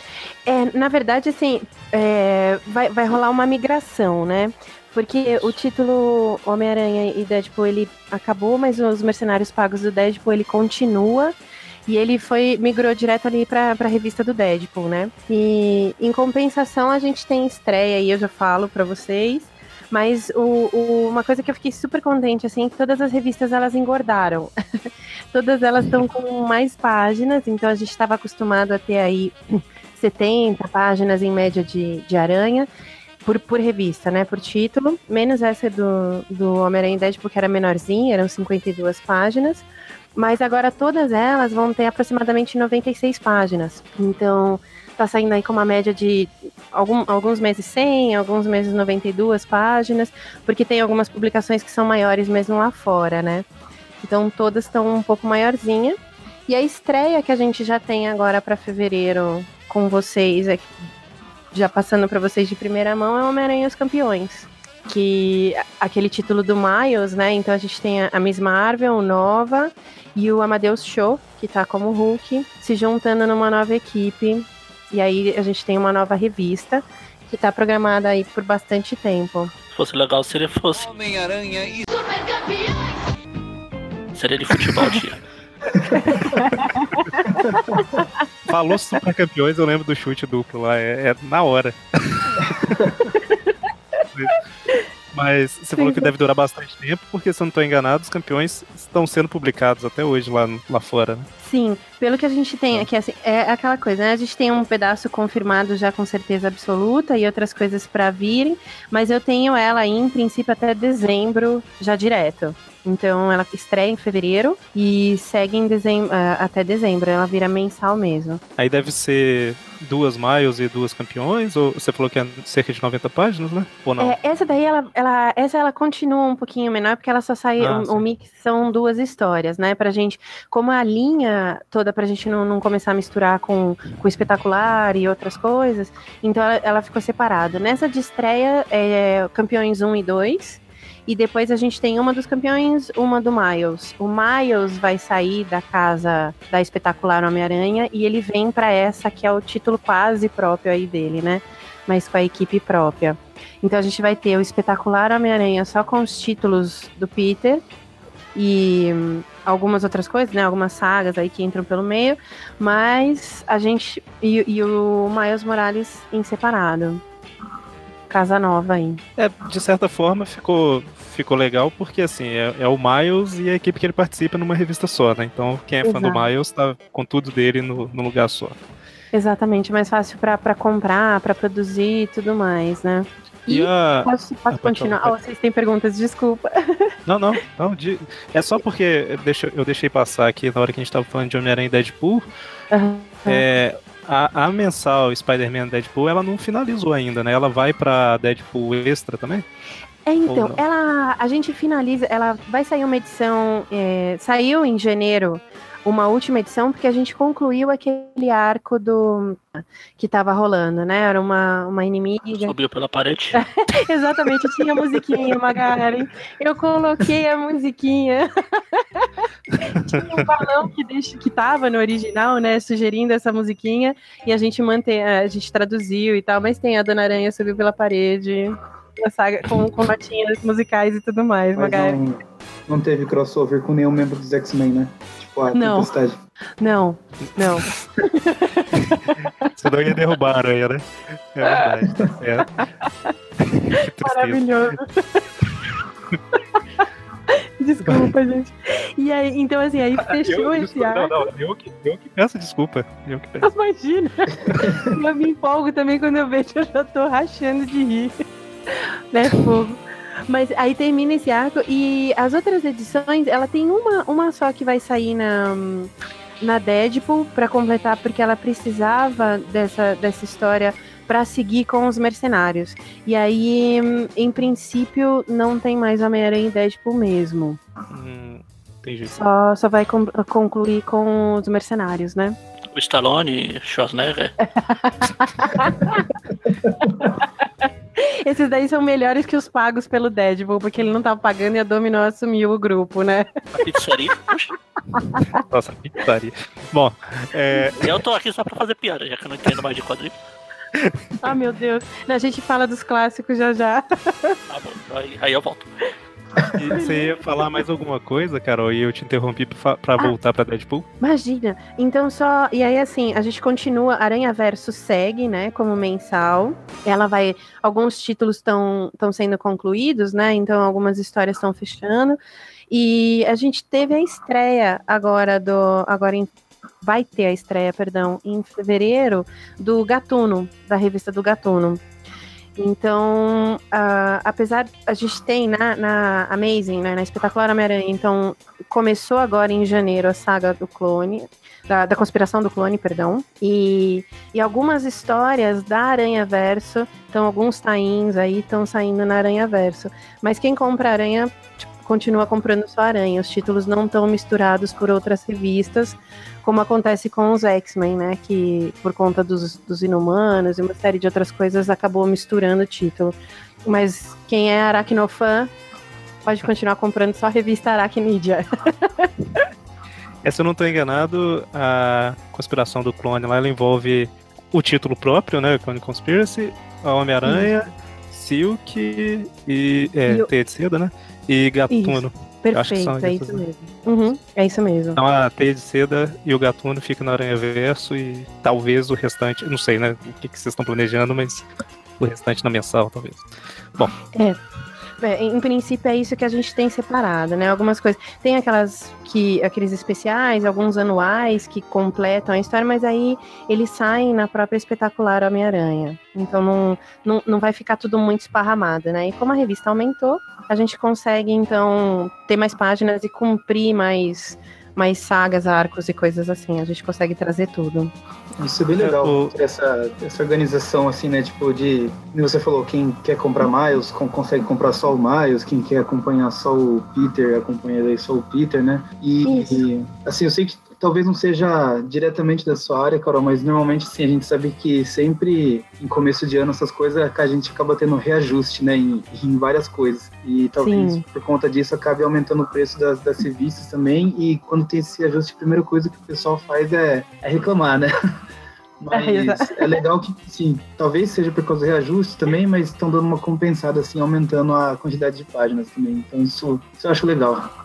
É, na verdade, assim, é, vai, vai rolar uma migração, né? Porque o título Homem-Aranha e Deadpool, ele acabou, mas os Mercenários Pagos do Deadpool, ele continua. E ele foi migrou direto ali pra, pra revista do Deadpool, né? E em compensação, a gente tem estreia aí, eu já falo pra vocês. Mas o, o- uma coisa que eu fiquei super contente, assim, é que todas as revistas, elas engordaram. todas elas estão com mais páginas, então a gente estava acostumado a ter aí 70 páginas em média de, de aranha. por, por revista, né? Por título. Menos essa do, do Homem-Aranha Deadpool, que era menorzinha, eram 52 páginas. Mas agora todas elas vão ter aproximadamente 96 páginas. Então, tá saindo aí com uma média de algum, alguns meses 100, alguns meses 92 páginas, porque tem algumas publicações que são maiores mesmo lá fora, né? Então todas estão um pouco maiorzinha. E a estreia que a gente já tem agora para fevereiro com vocês, é, já passando para vocês de primeira mão, é Homem-Aranha os Campeões. Que aquele título do Miles, né? Então a gente tem a Miss Marvel, o Nova, e o Amadeus Show, que tá como Hulk, se juntando numa nova equipe. E aí a gente tem uma nova revista que tá programada aí por bastante tempo. Se fosse legal se ele fosse. Homem-Aranha e Seria de futebol, tia. Falou super campeões, eu lembro do chute duplo lá, é, é na hora. Mas você falou que deve durar bastante tempo, porque se eu não estou enganado, os campeões estão sendo publicados até hoje lá, lá fora, né? Sim, pelo que a gente tem aqui, assim, é aquela coisa, né? A gente tem um pedaço confirmado já com certeza absoluta e outras coisas para virem, mas eu tenho ela aí, em princípio, até dezembro já direto. Então ela estreia em fevereiro e segue em dezembro, uh, até dezembro. Ela vira mensal mesmo. Aí deve ser duas Miles e duas campeões? Ou você falou que é cerca de 90 páginas, né? Ou não? É, essa daí, ela, ela, essa ela continua um pouquinho menor, porque ela só sai. Ah, o, o mix são duas histórias, né? Pra gente. Como a linha toda, pra gente não, não começar a misturar com, com o espetacular e outras coisas, então ela, ela ficou separada. Nessa de estreia, é campeões 1 e 2. E depois a gente tem uma dos campeões, uma do Miles. O Miles vai sair da casa da espetacular Homem-Aranha e ele vem pra essa que é o título quase próprio aí dele, né? Mas com a equipe própria. Então a gente vai ter o espetacular Homem-Aranha só com os títulos do Peter e hum, algumas outras coisas, né? Algumas sagas aí que entram pelo meio, mas a gente e, e o Miles Morales em separado. Casa nova aí. É, de certa forma ficou, ficou legal, porque assim, é, é o Miles e a equipe que ele participa numa revista só, né? Então quem é fã do. Miles tá com tudo dele no, no lugar só. Exatamente, mais fácil pra pra comprar, pra produzir e tudo mais, né? E E a. posso, posso Ah, pode continuar? falar, Ah, vocês têm perguntas, desculpa. Não, não, não. de- É só porque eu deixei, eu deixei passar aqui na hora que a gente tava falando de Homem-Aranha e Deadpool. Aham. É, a, a mensal Spider-Man Deadpool, ela não finalizou ainda, né? Ela vai pra Deadpool Extra também? É, então, ela, a gente finaliza, ela vai sair uma edição, é, saiu em janeiro uma última edição, porque a gente concluiu aquele arco do que tava rolando, né? Era uma, uma inimiga. Subiu pela parede. Exatamente, tinha a musiquinha, Magari. Eu coloquei a musiquinha. tinha um balão que, deixa, que tava no original, né? Sugerindo essa musiquinha. E a gente mantém, a gente traduziu e tal, mas tem a Dona Aranha subiu pela parede. A saga com, com notinhas musicais e tudo mais, Mas Magari. não, não teve crossover com nenhum membro dos X-Men, né? Tipo, a Não. Tempestade. Não, não. Você não ia derrubar a aranha, né? É verdade, tá tristeza. Maravilhoso. Desculpa, gente. E aí, então assim, aí fechou Eu, esse desculpa, arco. não, não, eu que, eu que peço desculpa. Eu que peço. Imagina. eu me empolgo também quando eu vejo, eu já tô rachando de rir. Né, fogo. Mas aí termina esse arco e as outras edições, ela tem uma, uma só que vai sair na, na Deadpool pra completar, porque ela precisava dessa, dessa história pra seguir com os mercenários. E aí, em princípio, não tem mais Homem-Aranha e Deadpool mesmo. Hum, entendi. Só, só vai con- concluir com os mercenários, né? O Stallone, Schwarzenegger. Esses daí são melhores que os pagos pelo Deadpool, porque ele não tava pagando e a Dominó assumiu o grupo, né? A pizzaria. Puxa, Nossa, putaria. Bom, é, eu tô aqui só pra fazer piada, já que eu não entendo mais de quadrinhos. Ah, meu Deus. A gente fala dos clássicos já já. Tá bom, aí, aí eu volto. E você ia falar mais alguma coisa, Carol, e eu te interrompi pra, fa- pra voltar pra Deadpool? Imagina. Então só. E aí, assim, a gente continua. Aranha Verso segue, né? Como mensal. Ela vai. Alguns títulos estão sendo concluídos, né? Então algumas histórias estão fechando. E a gente teve a estreia agora do. Agora em. Vai ter a estreia, perdão, em fevereiro, do Gatuno, da revista do Gatuno. Então, ah, apesar a gente tem na, na Amazing, né, na Espetacular Homem-Aranha, então começou agora em janeiro a saga do clone, da, da conspiração do clone, perdão, e, e algumas histórias da Aranha Verso, então alguns tains aí estão saindo na Aranha Verso, mas quem compra Aranha tipo, continua comprando só Aranha, os títulos não estão misturados por outras revistas, como acontece com os X-Men, né? Que por conta dos, dos inumanos e uma série de outras coisas acabou misturando o título. Mas quem é aracnofã pode continuar comprando só a revista Aracnídea. É, se eu não estou enganado, a conspiração do clone lá ela envolve o título próprio, né? Clone Conspiracy, a Homem-Aranha, Silk e. É, E de Seda, né? E Gatuno. são Perfeito, é isso mesmo. Uhum, é isso mesmo. Então a Teia de Seda e o Gatuno ficam na Aranha Verso e talvez o restante, não sei, né? O que, que vocês estão planejando, mas o restante na mensal, talvez. É, em princípio é isso que a gente tem separado, né? Algumas coisas. Tem aquelas que. aqueles especiais, alguns anuais que completam a história, mas aí eles saem na própria espetacular Homem-Aranha. Então não, não, não vai ficar tudo muito esparramado, né? E como a revista aumentou, a gente consegue, então, ter mais páginas e cumprir mais, mais sagas, arcos e coisas assim. A gente consegue trazer tudo. Isso é bem legal, o- essa, essa organização, assim, né? Tipo, de. Você falou, quem quer comprar Miles com- consegue comprar só o Miles, quem quer acompanhar só o Peter, acompanha daí só o Peter, né? E, e, assim, eu sei que talvez não seja diretamente da sua área, Carol, mas normalmente, sim, a gente sabe que sempre em começo de ano essas coisas a gente acaba tendo reajuste, né? Em, em várias coisas. E talvez Sim. por conta disso acabe aumentando o preço das, das revistas também. E quando tem esse ajuste, a primeira coisa que o pessoal faz é, é reclamar, né? Mas exato. é legal que, sim, talvez seja por causa do reajuste também, mas estão dando uma compensada, assim, aumentando a quantidade de páginas também. Então isso, isso eu acho legal.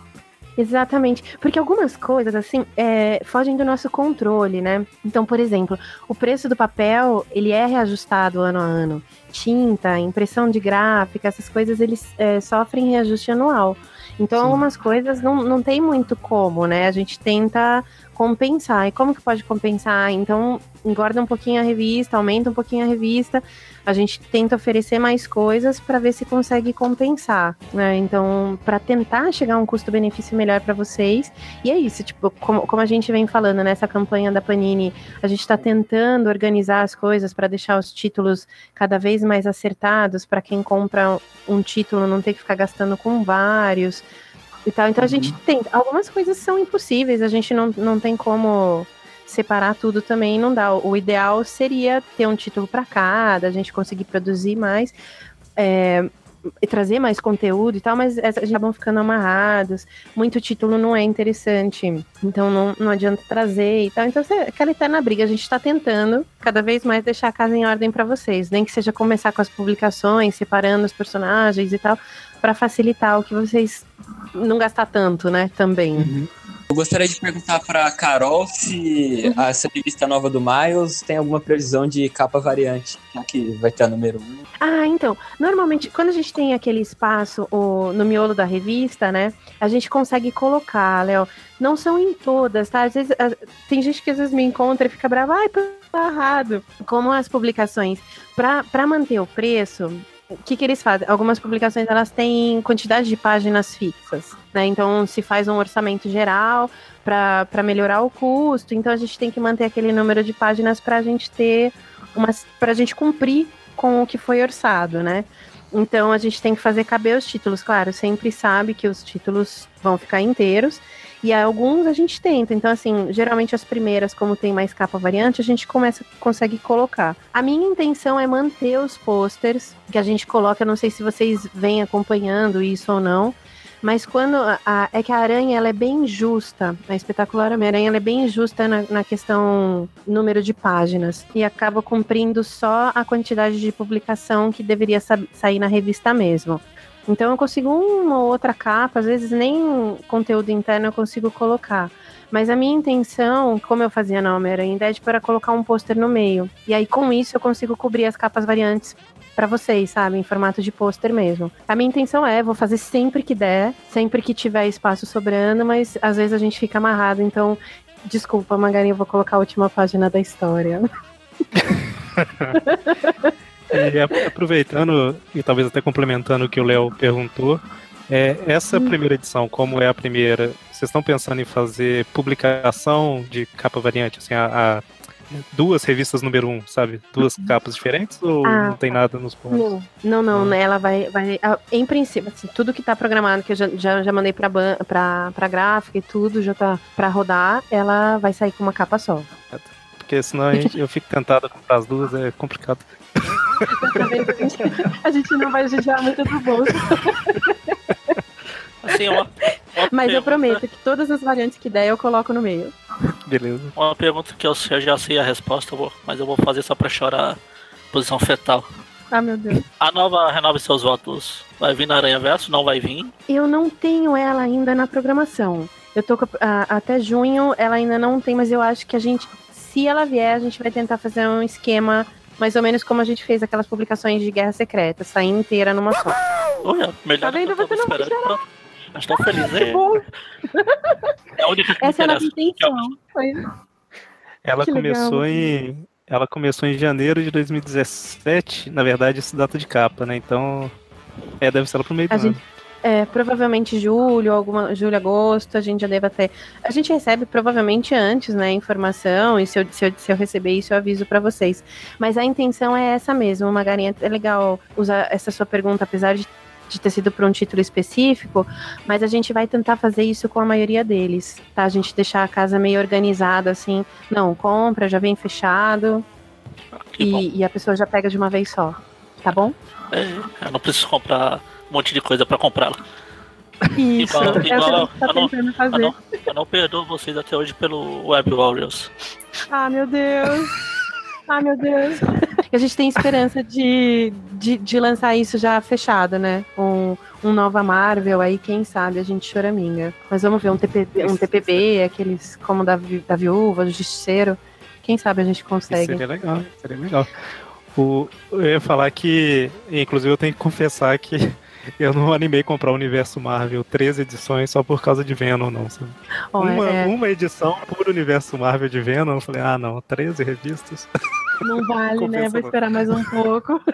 Exatamente, porque algumas coisas, assim, é, fogem do nosso controle, né? Então, por exemplo, o preço do papel, ele é reajustado ano a ano. Tinta, impressão de gráfica, essas coisas, eles é, sofrem reajuste anual. Então, Sim. algumas coisas não, não tem muito como, né? A gente tenta compensar. E como que pode compensar? Então, engorda um pouquinho a revista, aumenta um pouquinho a revista. A gente tenta oferecer mais coisas para ver se consegue compensar, né? Então, para tentar chegar a um custo-benefício melhor para vocês. E é isso, tipo, como, como a gente vem falando nessa campanha da Panini, a gente está tentando organizar as coisas para deixar os títulos cada vez mais acertados para quem compra um título não ter que ficar gastando com vários e tal. Então a gente tem. Algumas coisas são impossíveis, a gente não, não tem como separar tudo também, não dá. O ideal seria ter um título para cada, a gente conseguir produzir mais. é, trazer mais conteúdo e tal, mas essas acabam ficando amarrados. Muito título não é interessante, então não, não adianta trazer e tal. Então, é aquela eterna briga. A gente está tentando cada vez mais deixar a casa em ordem para vocês, nem que seja começar com as publicações, separando os personagens e tal, para facilitar o que vocês não gastar tanto, né? Também. Eu gostaria de perguntar pra Carol se essa revista nova do Miles tem alguma previsão de capa variante, já que vai ter a número 1. Ah, então, normalmente, quando a gente tem aquele espaço o- no miolo da revista, né, a gente consegue colocar, Léo. Não são em todas, tá? Às vezes, a- tem gente que às vezes me encontra e fica brava, ai, tá errado. Como as publicações, para manter o preço, o que, que eles fazem? Algumas publicações elas têm quantidade de páginas fixas, né? Então se faz um orçamento geral para melhorar o custo. Então a gente tem que manter aquele número de páginas para a gente ter umas, para a gente cumprir com o que foi orçado, né? Então a gente tem que fazer caber os títulos, claro, sempre sabe que os títulos vão ficar inteiros. E alguns a gente tenta. Então, assim, geralmente as primeiras, como tem mais capa variante, a gente começa, consegue colocar. A minha intenção é manter os posters que a gente coloca. Eu não sei se vocês vêm acompanhando isso ou não. Mas quando a, a- é que a aranha ela é bem justa, a espetacular Homem-Aranha é bem justa na, na questão número de páginas e acaba cumprindo só a quantidade de publicação que deveria sa- sair na revista mesmo. Então eu consigo uma ou outra capa, às vezes nem conteúdo interno eu consigo colocar. Mas a minha intenção, como eu fazia na Homem-Aranha Deadpool, era colocar um pôster no meio. E aí com isso eu consigo cobrir as capas variantes pra vocês, sabe? Em formato de pôster mesmo. A minha intenção é, vou fazer sempre que der, sempre que tiver espaço sobrando, mas às vezes a gente fica amarrado, então desculpa, Magarinha, eu vou colocar a última página da história. E a- aproveitando e talvez até complementando o que o Léo perguntou, é, essa primeira edição, como é a primeira, vocês estão pensando em fazer publicação de capa variante, assim, a, a- duas revistas número um, sabe? Duas capas diferentes ou Ah, não tem nada nos pontos? Não, não, não, né? Ela vai, vai. ah, Em princípio, assim, tudo que tá programado, que eu já, já, já mandei pra, ban- pra, pra gráfica e tudo, já tá pra rodar, ela vai sair com uma capa só. Porque senão gente- eu fico tentado a comprar as duas, é complicado. A gente, não vai judiar muito do bolso. Assim, uma, uma Mas eu pergunta- prometo que todas as variantes que der eu coloco no meio. Beleza. Uma pergunta que eu, eu já sei a resposta, eu vou- mas eu vou fazer só pra chorar. Posição fetal. Ah, meu Deus. A nova Renove Seus Votos vai vir na Aranha Verso? Não vai vir? Eu não tenho ela ainda na programação. Eu tô a- até junho, ela ainda não tem, mas eu acho que a gente, se ela vier, a gente vai tentar fazer um esquema mais ou menos como a gente fez aquelas publicações de Guerra Secreta, sair inteira numa só. Olha, melhor Tá vendo? do que eu Você não vai Estou feliz. Que É, bom, é a única que me essa é a nossa interessa. intenção. Ela Que legal. começou em. Ela começou em janeiro de 2017. Na verdade, esse data de capa, né? Então. É, deve ser lá pro meio do A ano. É, provavelmente julho, alguma julho, agosto, a gente já deve ter. A gente recebe provavelmente antes, né, informação, e se eu, se eu, se eu receber isso, eu aviso pra vocês. Mas a intenção é essa mesmo, Magarinha. É legal usar essa sua pergunta, apesar de, de ter sido para um título específico, mas a gente vai tentar fazer isso com a maioria deles, tá? A gente deixar a casa meio organizada, assim, não, compra, já vem fechado, e, e a pessoa já pega de uma vez só, tá bom? É, eu não preciso comprar um monte de coisa pra comprá-la. Isso, Igual- é o que a igual- gente tá eu não- tentando Eu fazer. não, eu não perdoo vocês até hoje pelo Web Warriors. Ah, meu Deus. Ah, meu Deus. A gente tem esperança de, de, de lançar isso já fechado, né? Um, um nova Marvel aí, quem sabe a gente choraminga. Mas vamos ver um TPB, um TPB aqueles como da, da viúva, do justiceiro. Quem sabe a gente Isso consegue. Seria legal, seria legal. O, eu ia falar que, inclusive, eu tenho que confessar que eu não animei comprar o Universo Marvel 13 edições só por causa de Venom, não. sabe? Ó, uma, é, uma edição por Universo Marvel de Venom, eu falei, ah, não, 13 revistas. não vale, né? Vou esperar mais um pouco.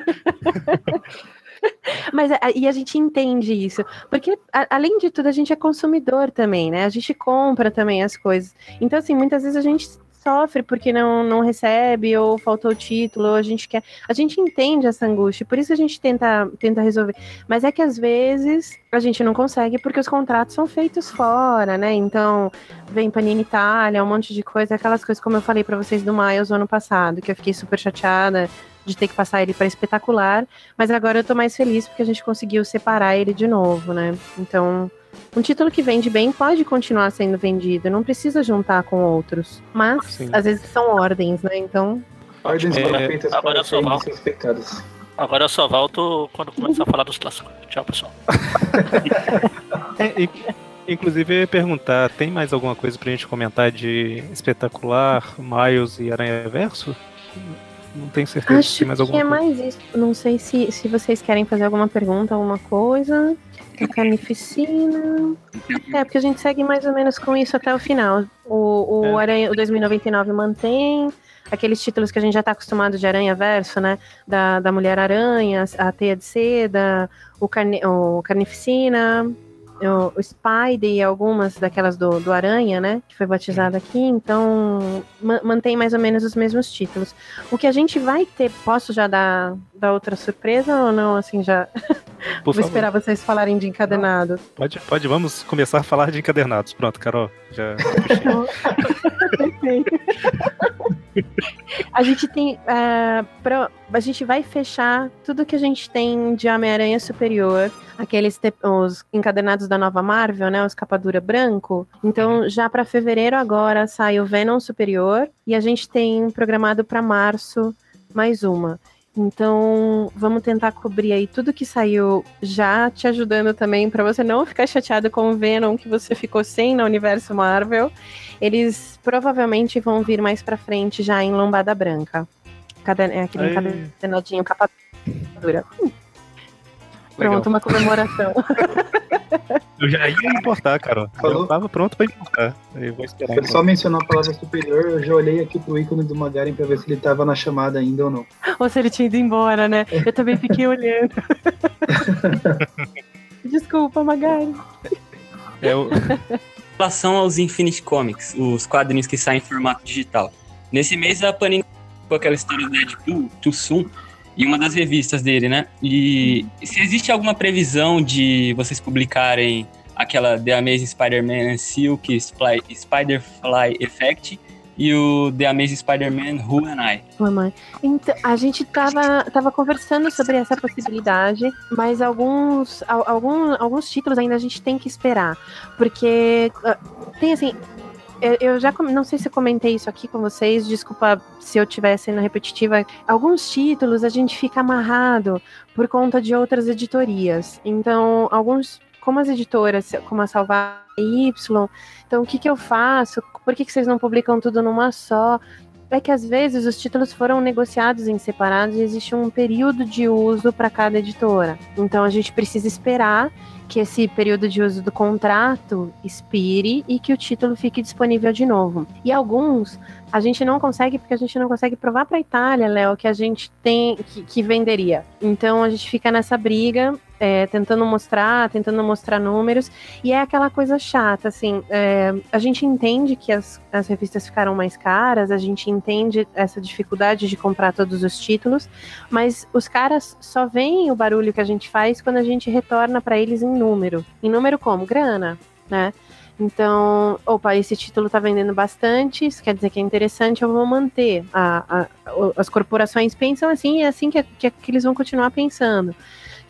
Mas e a gente entende isso, porque a- além de tudo a gente é consumidor também, né? A gente compra também as coisas. Então assim, muitas vezes a gente sofre porque não, não recebe ou faltou o título, ou a gente quer, a gente entende essa angústia, por isso a gente tenta tenta resolver. Mas é que às vezes a gente não consegue porque os contratos são feitos fora, né? Então, vem Panini Itália, um monte de coisa, aquelas coisas como eu falei pra vocês do Miles no ano passado, que eu fiquei super chateada de ter que passar ele para espetacular, mas agora eu tô mais feliz porque a gente conseguiu separar ele de novo, né? Então, um título que vende bem pode continuar sendo vendido, não precisa juntar com outros. Mas Sim. às vezes são ordens, né? Então, Ordens É, foram feitas agora para serem pecados. Agora eu só volto quando começar a falar dos clássicos. Tchau, pessoal. É, in- inclusive, eu ia perguntar, tem mais alguma coisa pra gente comentar de espetacular, Miles e Aranha Verso? Não tenho certeza se acho tem mais que alguma é coisa. mais isso. Não sei se, se vocês querem fazer alguma pergunta, alguma coisa. A Carnificina. É, porque a gente segue mais ou menos com isso até o final. O, o É. Aranha, o 2099 mantém aqueles títulos que a gente já está acostumado de Aranha Verso, né? Da, da Mulher Aranha, a Teia de Seda, o, carne, o Carnificina, o, o Spider e algumas daquelas do, do Aranha, né? Que foi batizada aqui. Então, ma- mantém mais ou menos os mesmos títulos. O que a gente vai ter, posso já dar, dar outra surpresa ou não? Assim, já. Vou esperar vocês falarem de encadenado. pode, pode, vamos começar a falar de encadernados. Pronto, Carol, já a gente tem. ah, pro- a gente vai fechar tudo que a gente tem de Homem-Aranha Superior, aqueles te- os encadenados da nova Marvel, né? Os capadura branco. Então, já para fevereiro agora sai o Venom Superior e a gente tem programado para março mais uma. Então, vamos tentar cobrir aí tudo que saiu, já te ajudando também para você não ficar chateado com o Venom que você ficou sem no universo Marvel. Eles provavelmente vão vir mais pra frente já em Lombada Branca. Caden- é aquele encadenadinho capa dura. Legal. Pronto, uma comemoração. Eu já ia importar, cara. Falou? Eu tava pronto pra importar. Eu vou esperar. Ele só mencionou a palavra superior, eu já olhei aqui pro ícone do Magaren pra ver se ele tava na chamada ainda ou não. Ou se ele tinha ido embora, né? Eu também fiquei olhando. Desculpa, Magari. É, o- Em relação aos Infinite Comics, os quadrinhos que saem em formato digital. Nesse mês a Panini com aquela história do Deadpool, Too Soon, em uma das revistas dele, né? E se existe alguma previsão de vocês publicarem aquela The Amazing Spider-Man and Silk Spider-Fly Effect e o The Amazing Spider-Man Who Am I? Mamãe. Então, a gente tava, tava conversando sobre essa possibilidade, mas alguns, al- algum, alguns títulos ainda a gente tem que esperar. Porque ah, tem assim. Eu, já não sei se comentei isso aqui com vocês, desculpa se eu estiver sendo repetitiva. Alguns títulos a gente fica amarrado por conta de outras editorias. Então, alguns, como as editoras, como a Salvar Y, então o que, que eu faço? Por que, que vocês não publicam tudo numa só? é que às vezes os títulos foram negociados em separados e existe um período de uso para cada editora. Então a gente precisa esperar que esse período de uso do contrato expire e que o título fique disponível de novo. E alguns a gente não consegue porque a gente não consegue provar para a Itália, Léo, que a gente tem que, que venderia. Então a gente fica nessa briga, é, tentando mostrar, tentando mostrar números e é aquela coisa chata, assim, é, a gente entende que as, as revistas ficaram mais caras, a gente entende essa dificuldade de comprar todos os títulos, mas os caras só veem o barulho que a gente faz quando a gente retorna para eles em número. Em número como? Grana, né? Então, opa, esse título tá vendendo bastante, isso quer dizer que é interessante, eu vou manter. A, a- as corporações pensam assim, e é assim que, que, que eles vão continuar pensando.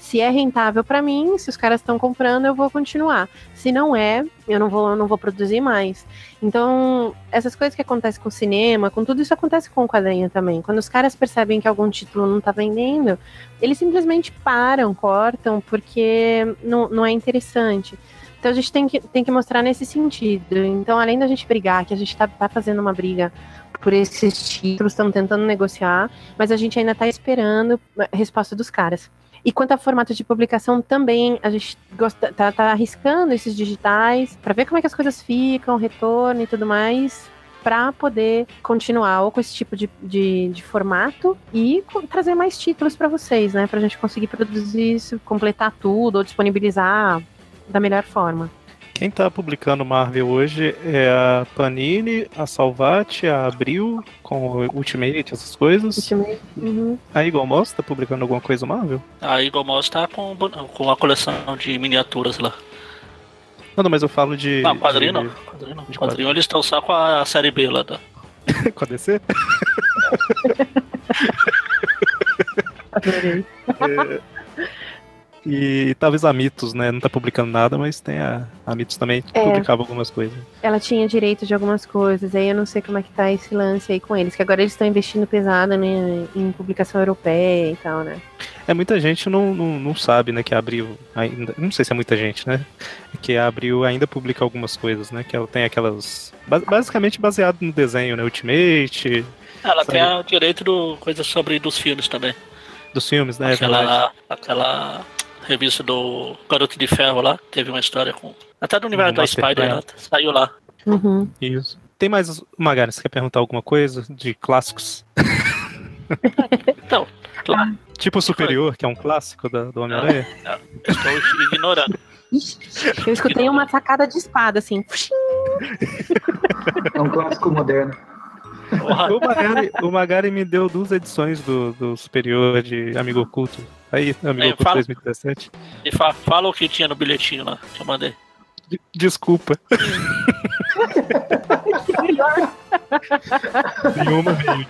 Se é rentável para mim, se os caras estão comprando, eu vou continuar. Se não é, eu não vou, eu não vou produzir mais. Então, essas coisas que acontecem com o cinema, com tudo isso acontece com o quadrinho também. Quando os caras percebem que algum título não tá vendendo, eles simplesmente param, cortam, porque não, não é interessante. Então a gente tem que, tem que mostrar nesse sentido. Então, além da gente brigar, que a gente tá, tá fazendo uma briga por esses títulos, estamos tentando negociar, mas a gente ainda tá esperando a resposta dos caras. E quanto a formato de publicação, também a gente gosta, tá, tá arriscando esses digitais para ver como é que as coisas ficam, retorno e tudo mais, para poder continuar ou com esse tipo de, de, de formato e trazer mais títulos para vocês, né? Pra gente conseguir produzir isso, completar tudo ou disponibilizar da melhor forma. Quem tá publicando Marvel hoje é a Panini, a Salvat, a Abril, com o Ultimate, essas coisas. Ultimate. Uhum. A Eagle Moss tá publicando alguma coisa Marvel? A Eagle Moss tá com, com a coleção de miniaturas lá. Não, não, mas eu falo de. Não, quadrinho não. de- Quadrinho não. de Quadrinho eles estão só com a série B lá. Da... com a DC? Adorei. É, E talvez a Mitos, né? Não tá publicando nada, mas tem a, a Mitos também que É. publicava algumas coisas. Ela tinha direito de algumas coisas, aí eu não sei como é que tá esse lance aí com eles, que agora eles estão investindo pesado né, em publicação europeia e tal, né? É, muita gente não, não, não sabe, né, que a Abril ainda. Não sei se é muita gente, né? Que a Abril ainda publica algumas coisas, né? Que ela tem aquelas. ba- Basicamente baseado no desenho, né? Ultimate, Ela Isso tem o direito do coisa sobre dos filmes também. dos filmes, né? é aquela, aquela revista do Garoto de Ferro lá, teve uma história com. Até do universo da Spider lá, saiu lá. Uhum. Isso. Tem mais. Magari, você quer perguntar alguma coisa de clássicos? Então, claro, Tipo o Superior, que é um clássico da, do Homem-Aranha? estou ignorando. Eu escutei uma sacada de espada, assim. É um clássico moderno. O Magari, o Magari me deu duas edições do, do Superior de Amigo Oculto. Aí, Amigo Aí, Oculto fala. 2017. e fa- fala o que tinha no bilhetinho lá que eu mandei. De- Desculpa. Nenhuma veio.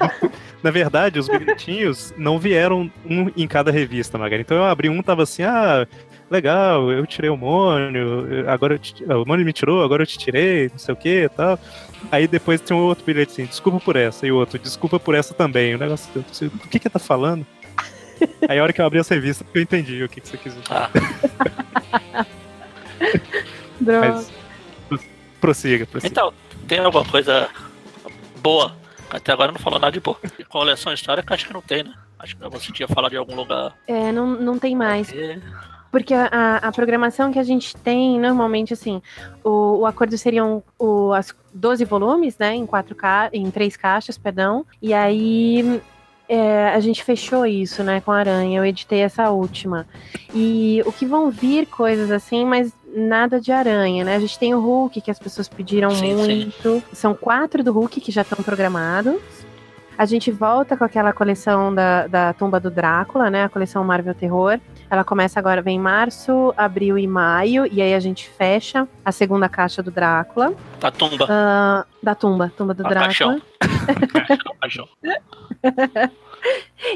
Na verdade, os bilhetinhos não vieram um em cada revista, Magari. Então eu abri um, tava assim, ah, legal, eu tirei o Mônio, agora eu o Mônio me tirou, agora eu te tirei, não sei o que e tal. Aí depois tem um outro bilhete assim, desculpa por essa, e o outro, desculpa por essa também. O negócio, eu disse, do que que tá falando? Aí a hora que eu abri essa revista, eu entendi o que, que você quis dizer. Ah, Droga. Mas prossiga, prossiga. então, tem alguma coisa boa? Até agora não falou nada de boa. Coleção histórica acho que não tem, né? Acho que você tinha falado de algum lugar. É, não, não tem mais. É, Porque a, a- programação que a gente tem, normalmente, assim, o, o acordo seriam o, as 12 volumes, né? Em quatro ca em três caixas, perdão. E aí é, a gente fechou isso, né, com a Aranha. Eu editei essa última. E o que vão vir coisas assim, mas nada de aranha, né? A gente tem o Hulk, que as pessoas pediram Sim, sim. muito. São quatro do Hulk que já estão programados. A gente volta com aquela coleção da, da tumba do Drácula, né? A coleção Marvel Terror. Ela começa agora, vem em março, abril e maio, e aí a gente fecha a segunda caixa do Drácula. A tumba. Ah, da tumba, tumba do A Drácula. Caixão.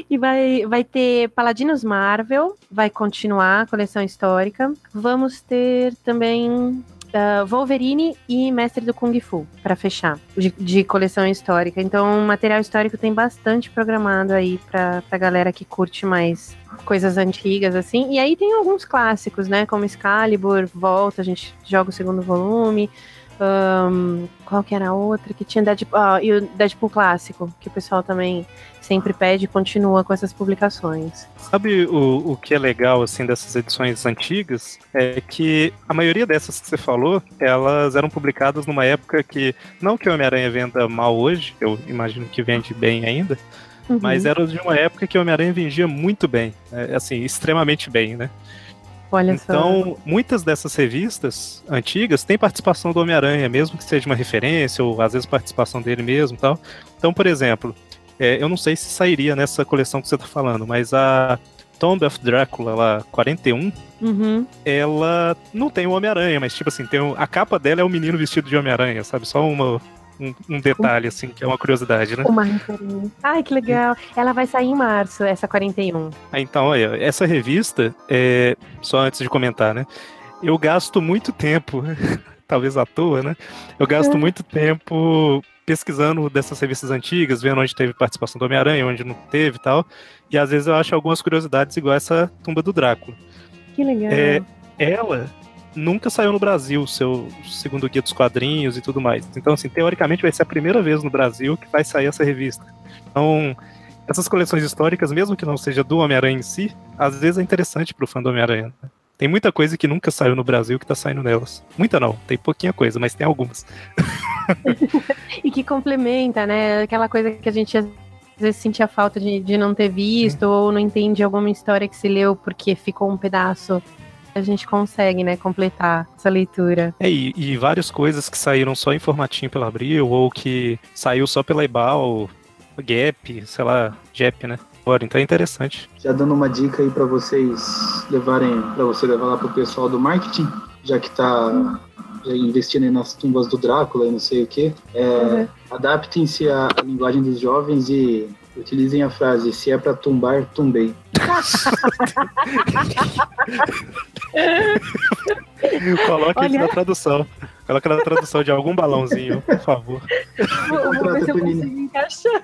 E vai, vai ter Paladinos Marvel, vai continuar a coleção histórica. Vamos ter também ah, Wolverine e Mestre do Kung Fu, para fechar, de, de coleção histórica. Então, material histórico tem bastante programado aí pra, pra galera que curte mais coisas antigas, assim. E aí tem alguns clássicos, né? Como Excalibur, volta, a gente joga o segundo volume. Ahn, qual que era a outra que tinha Deadpool, ah, e o Deadpool clássico, que o pessoal também sempre pede e continua com essas publicações. Sabe o, o que é legal, assim, dessas edições antigas? É que a maioria dessas que você falou, elas eram publicadas numa época que, não que o Homem-Aranha venda mal hoje, eu imagino que vende bem ainda, Uhum. mas era de uma época que o Homem-Aranha vendia muito bem, é, assim, extremamente bem, né? Olha só. Então, muitas dessas revistas antigas têm participação do Homem-Aranha, mesmo que seja uma referência, ou às vezes participação dele mesmo e tal. Então, por exemplo, é, eu não sei se sairia nessa coleção que você tá falando, mas a Tomb of Drácula, lá, 41, Uhum. ela não tem o Homem-Aranha, mas tipo assim, tem o- a capa dela é o menino vestido de Homem-Aranha, sabe? Só uma, um, um detalhe, assim, que é uma curiosidade, né? Uma referência. Ai, que legal. Ela vai sair em março, essa 41. Ah, Então, olha, essa revista, é, só antes de comentar, né? Eu gasto muito tempo, talvez à toa, né? Eu gasto muito tempo pesquisando dessas revistas antigas, vendo onde teve participação do Homem-Aranha, onde não teve e tal. E às vezes eu acho algumas curiosidades, igual essa tumba do Drácula. Que legal. É, ela nunca saiu no Brasil, seu segundo guia dos quadrinhos e tudo mais. Então, assim, teoricamente vai ser a primeira vez no Brasil que vai sair essa revista. Então, essas coleções históricas, mesmo que não seja do Homem-Aranha em si, às vezes é interessante pro fã do Homem-Aranha. né? Tem muita coisa que nunca saiu no Brasil que tá saindo nelas. Muita não, tem pouquinha coisa, mas tem algumas. E que complementa, né? Aquela coisa que a gente às vezes sentia falta de, de não ter visto, ou não entende alguma história que se leu porque ficou um pedaço. A gente consegue, né, completar essa leitura. É, e, e várias coisas que saíram só em formatinho pela Abril, ou que saiu só pela Ebal, Gap, sei lá, Jep, né? Então é interessante. Já dando uma dica aí para vocês levarem, para você levar lá pro pessoal do marketing, já que tá já investindo aí nas tumbas do Drácula e não sei o que. Uhum. Adaptem-se à linguagem dos jovens e utilizem a frase: se é para tumbar, tumbei. Coloque isso Olha. na tradução. Coloca na tradução de algum balãozinho, por favor. Vou, vou ver se eu consigo encaixar.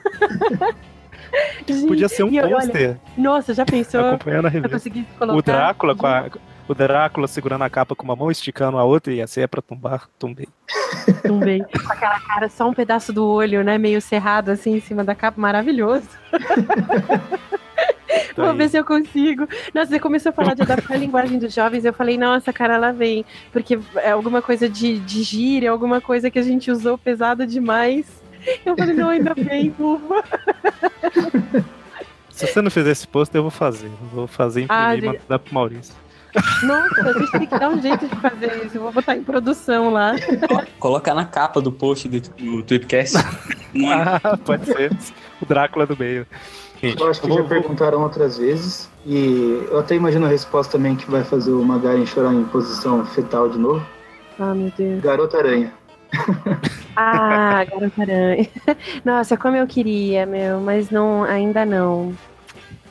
Gente, Podia ser um pôster Nossa, já pensou? acompanhando a Eu revista. consegui colocar. O Drácula com a. O Drácula segurando a capa com uma mão, esticando a outra, e assim é pra tumbar, tumbei. Tumbei. Com aquela cara, só um pedaço do olho, né? Meio cerrado assim em cima da capa. Maravilhoso. Vou Aí. ver se eu consigo. Nossa, você começou a falar de adaptar a linguagem dos jovens. Eu falei, nossa, cara, ela vem. Porque é alguma coisa de, de gíria, alguma coisa que a gente usou pesado demais. Eu falei, não, ainda bem, ufa. Se você não fizer esse pôster, eu vou fazer. Vou fazer imprimir Ah, e mandar pro Maurício. Nossa, a gente tem que dar um jeito de fazer isso. Eu vou botar em produção lá. Colocar na capa do post do, do. Nome. Ah, pode ser. O Drácula do meio. Gente, Eu acho que já vou- vou- perguntaram outras vezes. E eu até imagino a resposta também que vai fazer o Magaren chorar em posição fetal de novo. Ah, meu Deus. Garota Aranha. Ah, Garota Aranha. Nossa, como eu queria, meu, mas não, ainda não.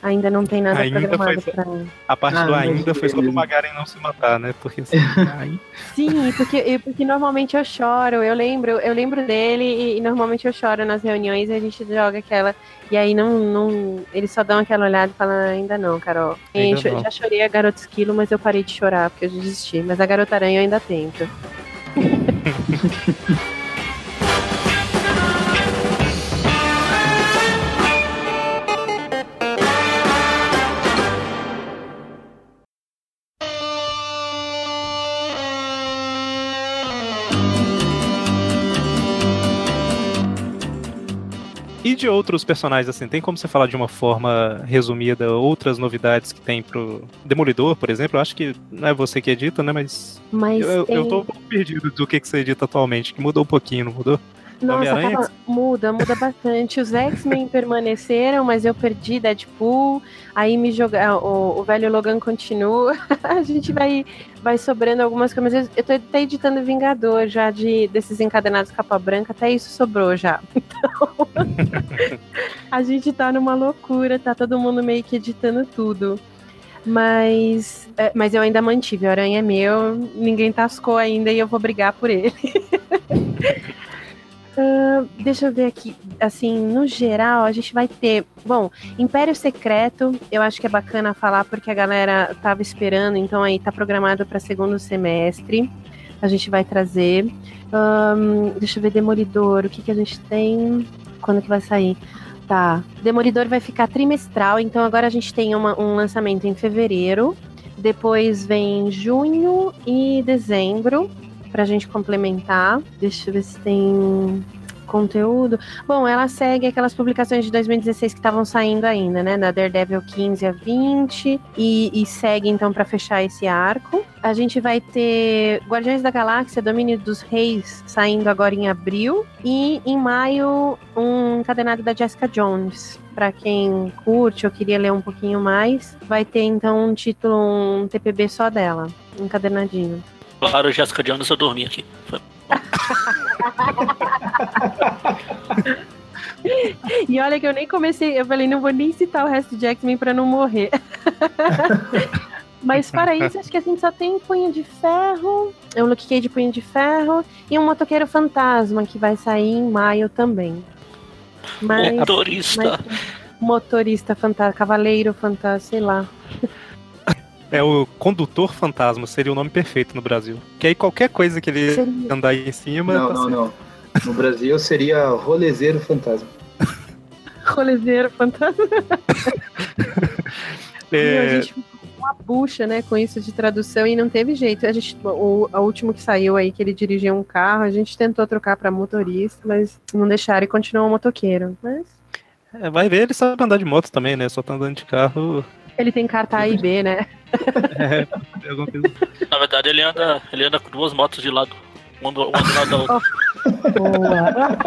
Ainda não tem nada Ainda programado foi- pra. A parte Ah, do ainda foi só pro mesmo. Magaren não se matar, né? Porque assim, aí- Sim, porque, e porque normalmente eu choro, eu lembro, eu lembro dele e, e normalmente eu choro nas reuniões e a gente joga aquela. E aí não, não. Eles só dão aquela olhada e falam, "Ah, ainda não, Carol. Ainda eu não. já chorei a Garota Esquilo, mas eu parei de chorar porque eu desisti. Mas a Garota Aranha eu ainda tento. E de outros personagens, assim, tem como você falar de uma forma resumida outras novidades que tem pro Demolidor, por exemplo? Eu acho que não é você que edita, né? Mas, Mas eu, tem... eu tô um pouco perdido do que, que você edita atualmente, que mudou um pouquinho, não mudou? Nossa, muda, muda bastante. Os X-Men permaneceram, mas eu perdi Deadpool. Aí me jogar. O, o velho Logan continua. A gente vai, vai sobrando algumas coisas. Eu tô até editando Vingador já de desses encadenados capa branca. Até isso sobrou já. A gente tá numa loucura, tá todo mundo meio que editando tudo. Mas, é, mas eu ainda mantive. O Aranha é meu, ninguém tascou ainda e eu vou brigar por ele. Ah, deixa eu ver aqui. Assim, no geral, a gente vai ter. Bom, Império Secreto, eu acho que é bacana falar porque a galera tava esperando, então aí tá programado para segundo semestre. A gente vai trazer. Ahn, deixa eu ver, Demolidor, o que, que a gente tem? Quando que vai sair? Tá. Demolidor vai ficar trimestral, então agora a gente tem uma- um lançamento em fevereiro. Depois vem junho e dezembro pra gente complementar. Deixa eu ver se tem conteúdo. Bom, ela segue aquelas publicações de 2016 que estavam saindo ainda, né? Da Daredevil 15 a 20 e, e segue então pra fechar esse arco. A gente vai ter Guardiões da Galáxia, Domínio dos Reis, saindo agora em abril e em maio um encadenado da Jessica Jones. Pra quem curte ou queria ler um pouquinho mais, vai ter então um título, um TPB só dela, encadenadinho. Claro, Jessica Jones, eu dormi aqui. Foi- E olha que eu nem comecei, eu falei, não vou nem citar o resto de X-Men pra não morrer. Mas para isso, acho que a gente só tem Punho de Ferro, é um Luke Cage de Punho de Ferro e um Motoqueiro Fantasma que vai sair em maio também. Mas, Motorista. mas motorista fantasma, cavaleiro fantasma, sei lá. É o Condutor Fantasma, seria o nome perfeito no Brasil. Que aí qualquer coisa que ele Seria. andar aí em cima. Não, tá não, certo. não. No Brasil seria rolezeiro fantasma. Rolezeiro fantasma. Meu, a É, gente ficou com uma bucha, né, com isso de tradução e não teve jeito. A gente, o, a último que saiu aí, que ele dirigia um carro, a gente tentou trocar pra motorista, mas não deixaram e continuou motoqueiro. Mas é, vai ver, ele sabe andar de moto também, né? Só tá andando de carro. ele tem carta A e B, né? É, é alguma coisa. Na verdade, ele anda, ele anda com duas motos de lado. Uma do, uma do lado da outra. Boa.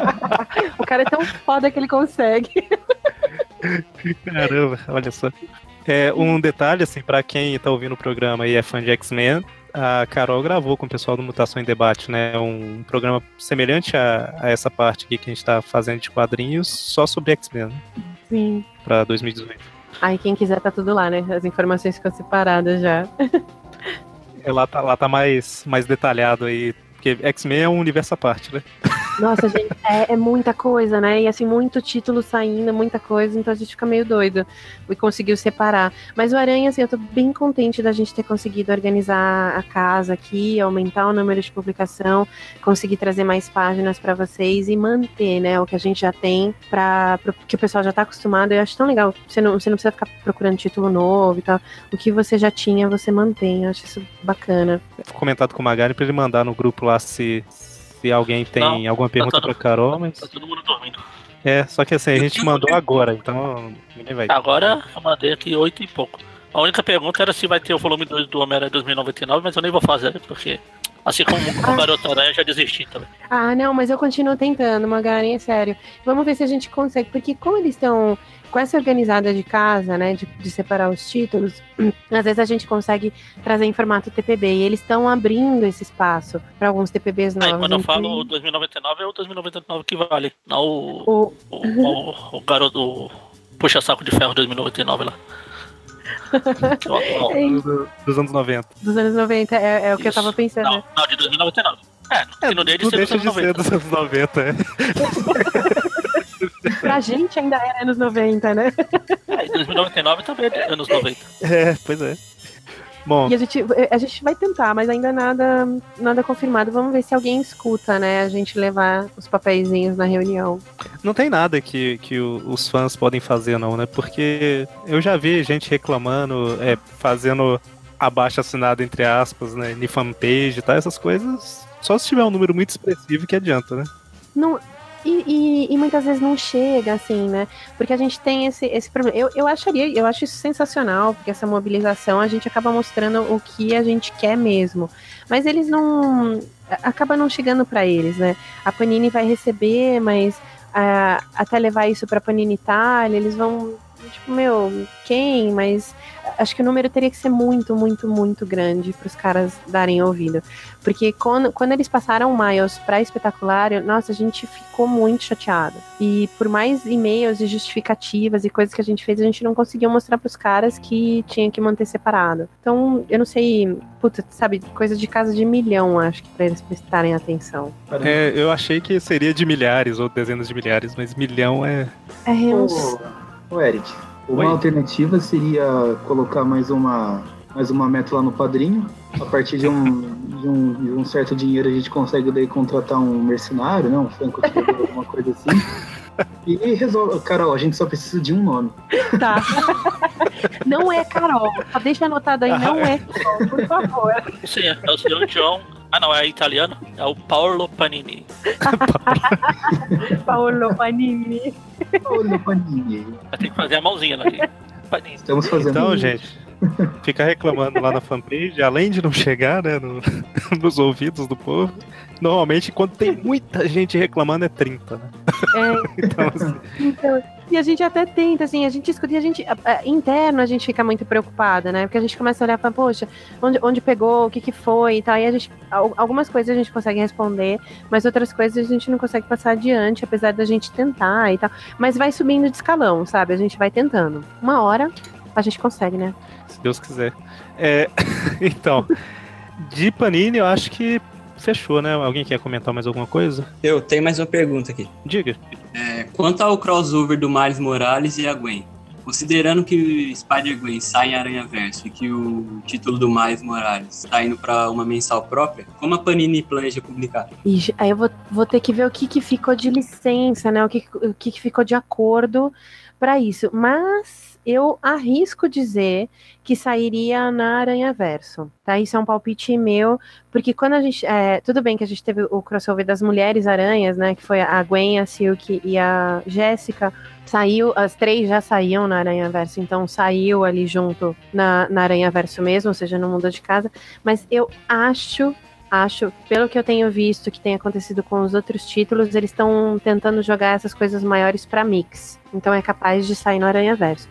o cara é tão foda que ele consegue. Caramba, olha só. É, um detalhe, assim, pra quem tá ouvindo o programa e é fã de X-Men, a Carol gravou com o pessoal do Mutação em Debate, né? Um programa semelhante a, a essa parte aqui que a gente tá fazendo de quadrinhos, só sobre X-Men, né, Sim. pra 2018. Aí quem quiser tá tudo lá, né? As informações ficam separadas já. É, lá tá, lá tá mais, mais detalhado aí, porque X-Men é um universo à parte, né? Nossa, gente, é, é muita coisa, né? E assim, muito título saindo, muita coisa, então a gente fica meio doido e conseguiu separar. Mas o Aranha, assim, eu tô bem contente da gente ter conseguido organizar a casa aqui, aumentar o número de publicação, conseguir trazer mais páginas pra vocês e manter, né, o que a gente já tem para que o pessoal já tá acostumado. Eu acho tão legal. Você não, você não precisa ficar procurando título novo e tal. O que você já tinha, você mantém. Eu acho isso bacana. Comentado com o Magari pra ele mandar no grupo lá se, se alguém tem Não, alguma pergunta todo- pra Carol, mas. Tá todo mundo dormindo. É, só que assim, a gente mandou agora, então ninguém vai. Agora eu mandei aqui oito e pouco. A única pergunta era se vai ter o volume 2 do Homem-Aranha 2099, mas eu nem vou fazer, porque assim como Ah. o Garoto Aranha eu já desisti também. Ah, não, mas eu continuo tentando, Magaren, é sério. Vamos ver se a gente consegue, porque como eles estão com essa organizada de casa, né, de, de separar os títulos, às vezes a gente consegue trazer em formato TPB e eles estão abrindo esse espaço para alguns TPBs novos. Aí quando eu falo 2099 é o 2099 que vale, não o, o, o, o, o garoto o puxa-saco de ferro 2099 lá. É. Do- dos anos 90. dos anos 90, é, é o que eu Isso. tava pensando. Não, não, de 2099. É, deixa de Não ser dos deixa anos de ser 90. dos anos 90, é. Pra gente ainda era anos 90, né? É, e 2099 também é anos 90. É, pois é. Bom, E a gente, a gente vai tentar, mas ainda nada, nada confirmado. Vamos ver se alguém escuta, né? A gente levar os papeizinhos na reunião. não tem nada que, que os fãs podem fazer, não, né? Porque eu já vi gente reclamando, é, fazendo abaixo assinado, entre aspas, né? Em fanpage e tal, essas coisas. Só se tiver um número muito expressivo que adianta, né? Não, E, e, e muitas vezes não chega, assim, né? Porque a gente tem esse, esse problema. Eu, eu acharia, eu acho isso sensacional, porque essa mobilização a gente acaba mostrando o que a gente quer mesmo. Mas eles não. acaba não chegando para eles, né? A Panini vai receber, mas a, até levar isso para Panini Itália, eles vão tipo, meu, quem? Mas acho que o número teria que ser muito, muito, muito grande para os caras darem ouvido. Porque quando, quando eles passaram o Miles para espetacular, nossa, a gente ficou muito chateado. E por mais e-mails e justificativas e coisas que a gente fez, a gente não conseguiu mostrar para os caras que tinha que manter separado. Então, eu não sei, puta, sabe, coisa de casa de milhão, acho que para eles prestarem atenção. É, eu achei que seria de milhares ou dezenas de milhares, mas milhão é. É, eu não Ô, ô, Eric, uma Oi. alternativa seria colocar mais uma, mais uma meta lá no padrinho. A partir de um, de um, de um certo dinheiro a gente consegue daí contratar um mercenário, né? Um franco-tirador, alguma coisa assim. E resolve. Carol, a gente só precisa de um nome. Tá. não é Carol. Só deixa anotado aí, não é Carol, por favor. Sim, é o senhor John. Ah, não, é italiano? É o Paolo Panini. Paolo Panini. Olha, Panini. Vai ter que fazer a mãozinha aqui. Panini. Estamos fazendo. Então, gente, fica reclamando lá na fanpage, além de não chegar, né, no- nos ouvidos do povo. Normalmente, quando tem muita gente reclamando, é 30, né? É, Então, assim, Então, e a gente até tenta, assim, a gente escuta e a gente, a- a- interno, a gente fica muito preocupada, né? Porque a gente começa a olhar e fala, poxa, onde, onde pegou, o que que foi e tal. E a gente, al- algumas coisas a gente consegue responder, mas outras coisas a gente não consegue passar adiante, apesar da gente tentar e tal. Mas vai subindo de escalão, sabe? A gente vai tentando. Uma hora a gente consegue, né? Se Deus quiser. É, então, de Panini, eu acho que fechou, né? Alguém quer comentar mais alguma coisa? Eu tenho mais uma pergunta aqui. Diga. É, quanto ao crossover do Miles Morales e a Gwen, considerando que Spider-Gwen sai em Aranha Verso e que o título do Miles Morales está indo para uma mensal própria, como a Panini planeja publicar? J- aí eu vou, vou ter que ver o que, que ficou de licença, né? O que, o que, que ficou de acordo para isso. Mas eu arrisco dizer que sairia na Aranha Verso, tá? Isso é um palpite meu, porque quando a gente. é, tudo bem que a gente teve o crossover das Mulheres Aranhas, né? Que foi a Gwen, a Silk e a Jéssica. Saiu, as três já saíam na Aranha Verso, então saiu ali junto na, na Aranha Verso mesmo, ou seja, não mudou de casa. Mas eu acho acho, pelo que eu tenho visto que tem acontecido com os outros títulos, eles estão tentando jogar essas coisas maiores para mix. Então é capaz de sair no Aranha Verso.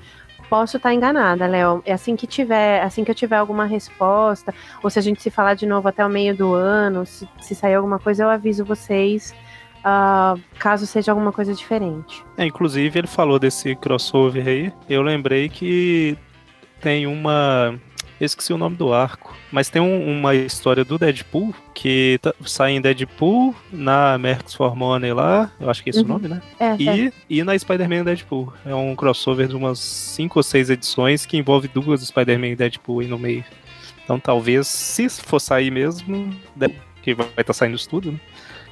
Posso estar enganada, Léo. É assim que tiver, assim que eu tiver alguma resposta, ou se a gente se falar de novo até o meio do ano, se, se sair alguma coisa, eu aviso vocês. ah, caso seja alguma coisa diferente. É, inclusive, ele falou desse crossover aí. Eu lembrei que tem uma. Eu esqueci o nome do arco. Mas tem um- uma história do Deadpool que tá- sai em Deadpool, na Mercs for Money lá. Eu acho que é esse o Uhum. nome, né? É, é. E, e na Spider-Man Deadpool. É um crossover de umas 5 ou 6 edições que envolve duas Spider-Man e Deadpool aí no meio. Então talvez, se for sair mesmo, que vai estar saindo isso tudo, né?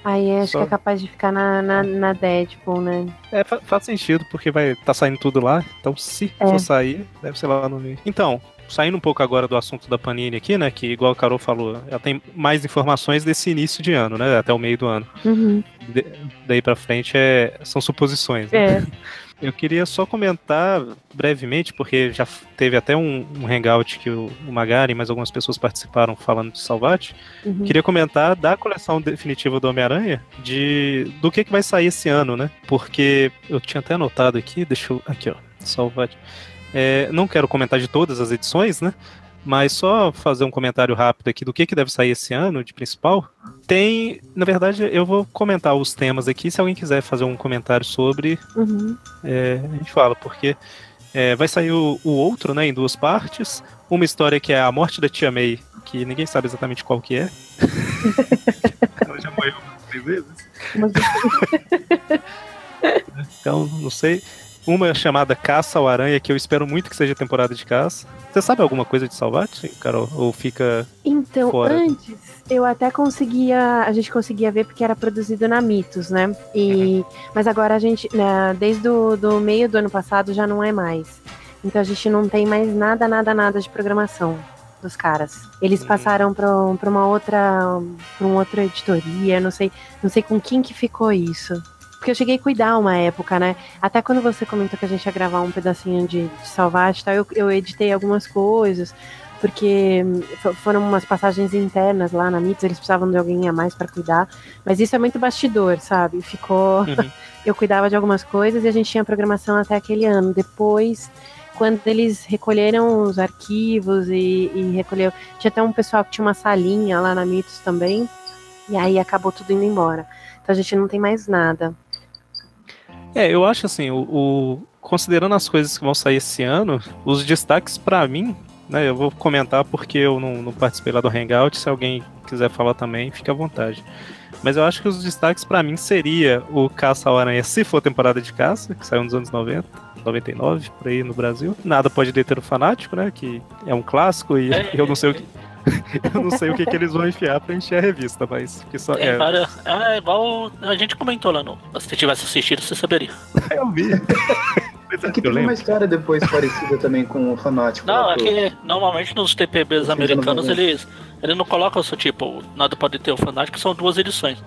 Aí acho Só- que é capaz de ficar na, na, na Deadpool, né? É, fa- faz sentido, porque vai tá saindo tudo lá. Então, se É. for sair, deve ser lá no meio. Então, saindo um pouco agora do assunto da Panini aqui, né? Que, igual a Carol falou, ela tem mais informações desse início de ano, né? Até o meio do ano. Uhum. De- daí pra frente é, são suposições. né? É. Eu queria só comentar brevemente, porque já teve até um, um hangout que o, o Magari e mais algumas pessoas participaram falando de Salvate. Uhum. Queria comentar da coleção definitiva do Homem-Aranha, de do que, que vai sair esse ano, né? Porque eu tinha até anotado aqui, deixa eu. Aqui, ó. Salvate. É, não quero comentar de todas as edições, né? Mas só fazer um comentário rápido aqui do que, que deve sair esse ano de principal. Tem, na verdade, eu vou comentar os temas aqui. Se alguém quiser fazer um comentário sobre, Uhum. é, a gente fala, porque é, vai sair o, o outro, né, em duas partes. Uma história que é a morte da Tia May, que ninguém sabe exatamente qual que é. Ela já morreu três vezes. Mas- Então, não sei. Uma é chamada Caça ao Aranha, que eu espero muito que seja temporada de caça. Você sabe alguma coisa de Salvate, Carol? Ou fica. Então, Fora. antes, eu até conseguia. A gente conseguia ver porque era produzido na Mitos, né? E, Mas agora a gente, né, desde o do meio do ano passado, já não é mais. Então a gente não tem mais nada, nada, nada de programação dos caras. Eles Hum. passaram para uma outra. pra uma outra editoria, não sei, não sei com quem que ficou isso. Porque eu cheguei a cuidar uma época, né? Até quando você comentou que a gente ia gravar um pedacinho de, de Salvate e tal, eu, eu editei algumas coisas, porque hum, fo- foram umas passagens internas lá na Mitos, eles precisavam de alguém a mais pra cuidar. Mas isso é muito bastidor, sabe? Ficou. Uhum. eu cuidava de algumas coisas e a gente tinha programação até aquele ano. Depois, quando eles recolheram os arquivos e, e recolheu. Tinha até um pessoal que tinha uma salinha lá na Mitos também. E aí acabou tudo indo embora. Então a gente não tem mais nada. É, eu acho assim, o, o- considerando as coisas que vão sair esse ano, os destaques pra mim, né, eu vou comentar porque eu não, não participei lá do Hangout, se alguém quiser falar também, fique à vontade. Mas eu acho que os destaques pra mim seria o Caça ao Aranha, se for temporada de caça, que saiu nos anos 90, 99, por aí no Brasil. Nada pode deter o fanático, né, que é um clássico e É. eu não sei o que... eu não sei o que, que eles vão enfiar pra encher a revista, mas que só Tem é, várias. É igual a gente comentou lá no. Se você tivesse assistido, você saberia. eu vi. Mas é que eu teve uma história depois parecida também com o Fanático. Não, é que normalmente nos TPBs americanos eles, eles não colocam isso tipo, nada pode ter o fanático, são duas edições.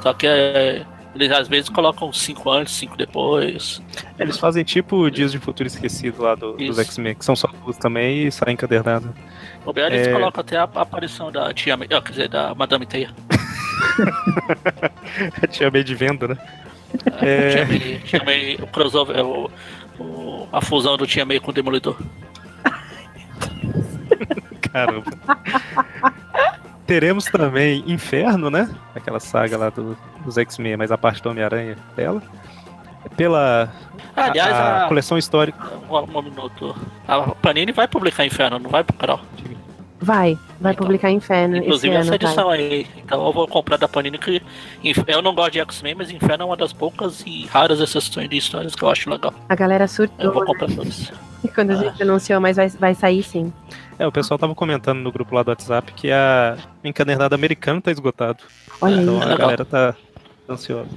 Só que é, eles às vezes colocam cinco antes, cinco depois. Eles fazem tipo Dias de Futuro Esquecido lá do- dos. X-Men, que são só duas também e saem encadernado. O BL eles É. colocam até a, a aparição da tia May, ah, quer dizer, da Madame Teia. Tinha meio de venda, né? É... Tia É, May, tia May, o crossover, o, o- a fusão do Tia May com o Demolidor. caramba. Teremos também Inferno, né? Aquela saga lá do- dos X-Men, mas a parte do Homem-Aranha dela. Pela Aliás, a, a, coleção histórica. um, um minuto. A Panini vai publicar Inferno, não vai pro canal? Vai, vai Então, publicar Inferno Inclusive esse essa ano, vai. edição aí. Então eu vou comprar da Panini que eu não gosto de X-Men, mas Inferno é uma das poucas e raras exceções de histórias que eu acho legal. A galera Eu surtou vou né, comprar todas. quando a gente anunciou, mas vai, vai sair sim. É, o pessoal tava comentando no grupo lá do WhatsApp que a encadernada americana tá esgotado. Olha Então aí. a galera tá ansiosa.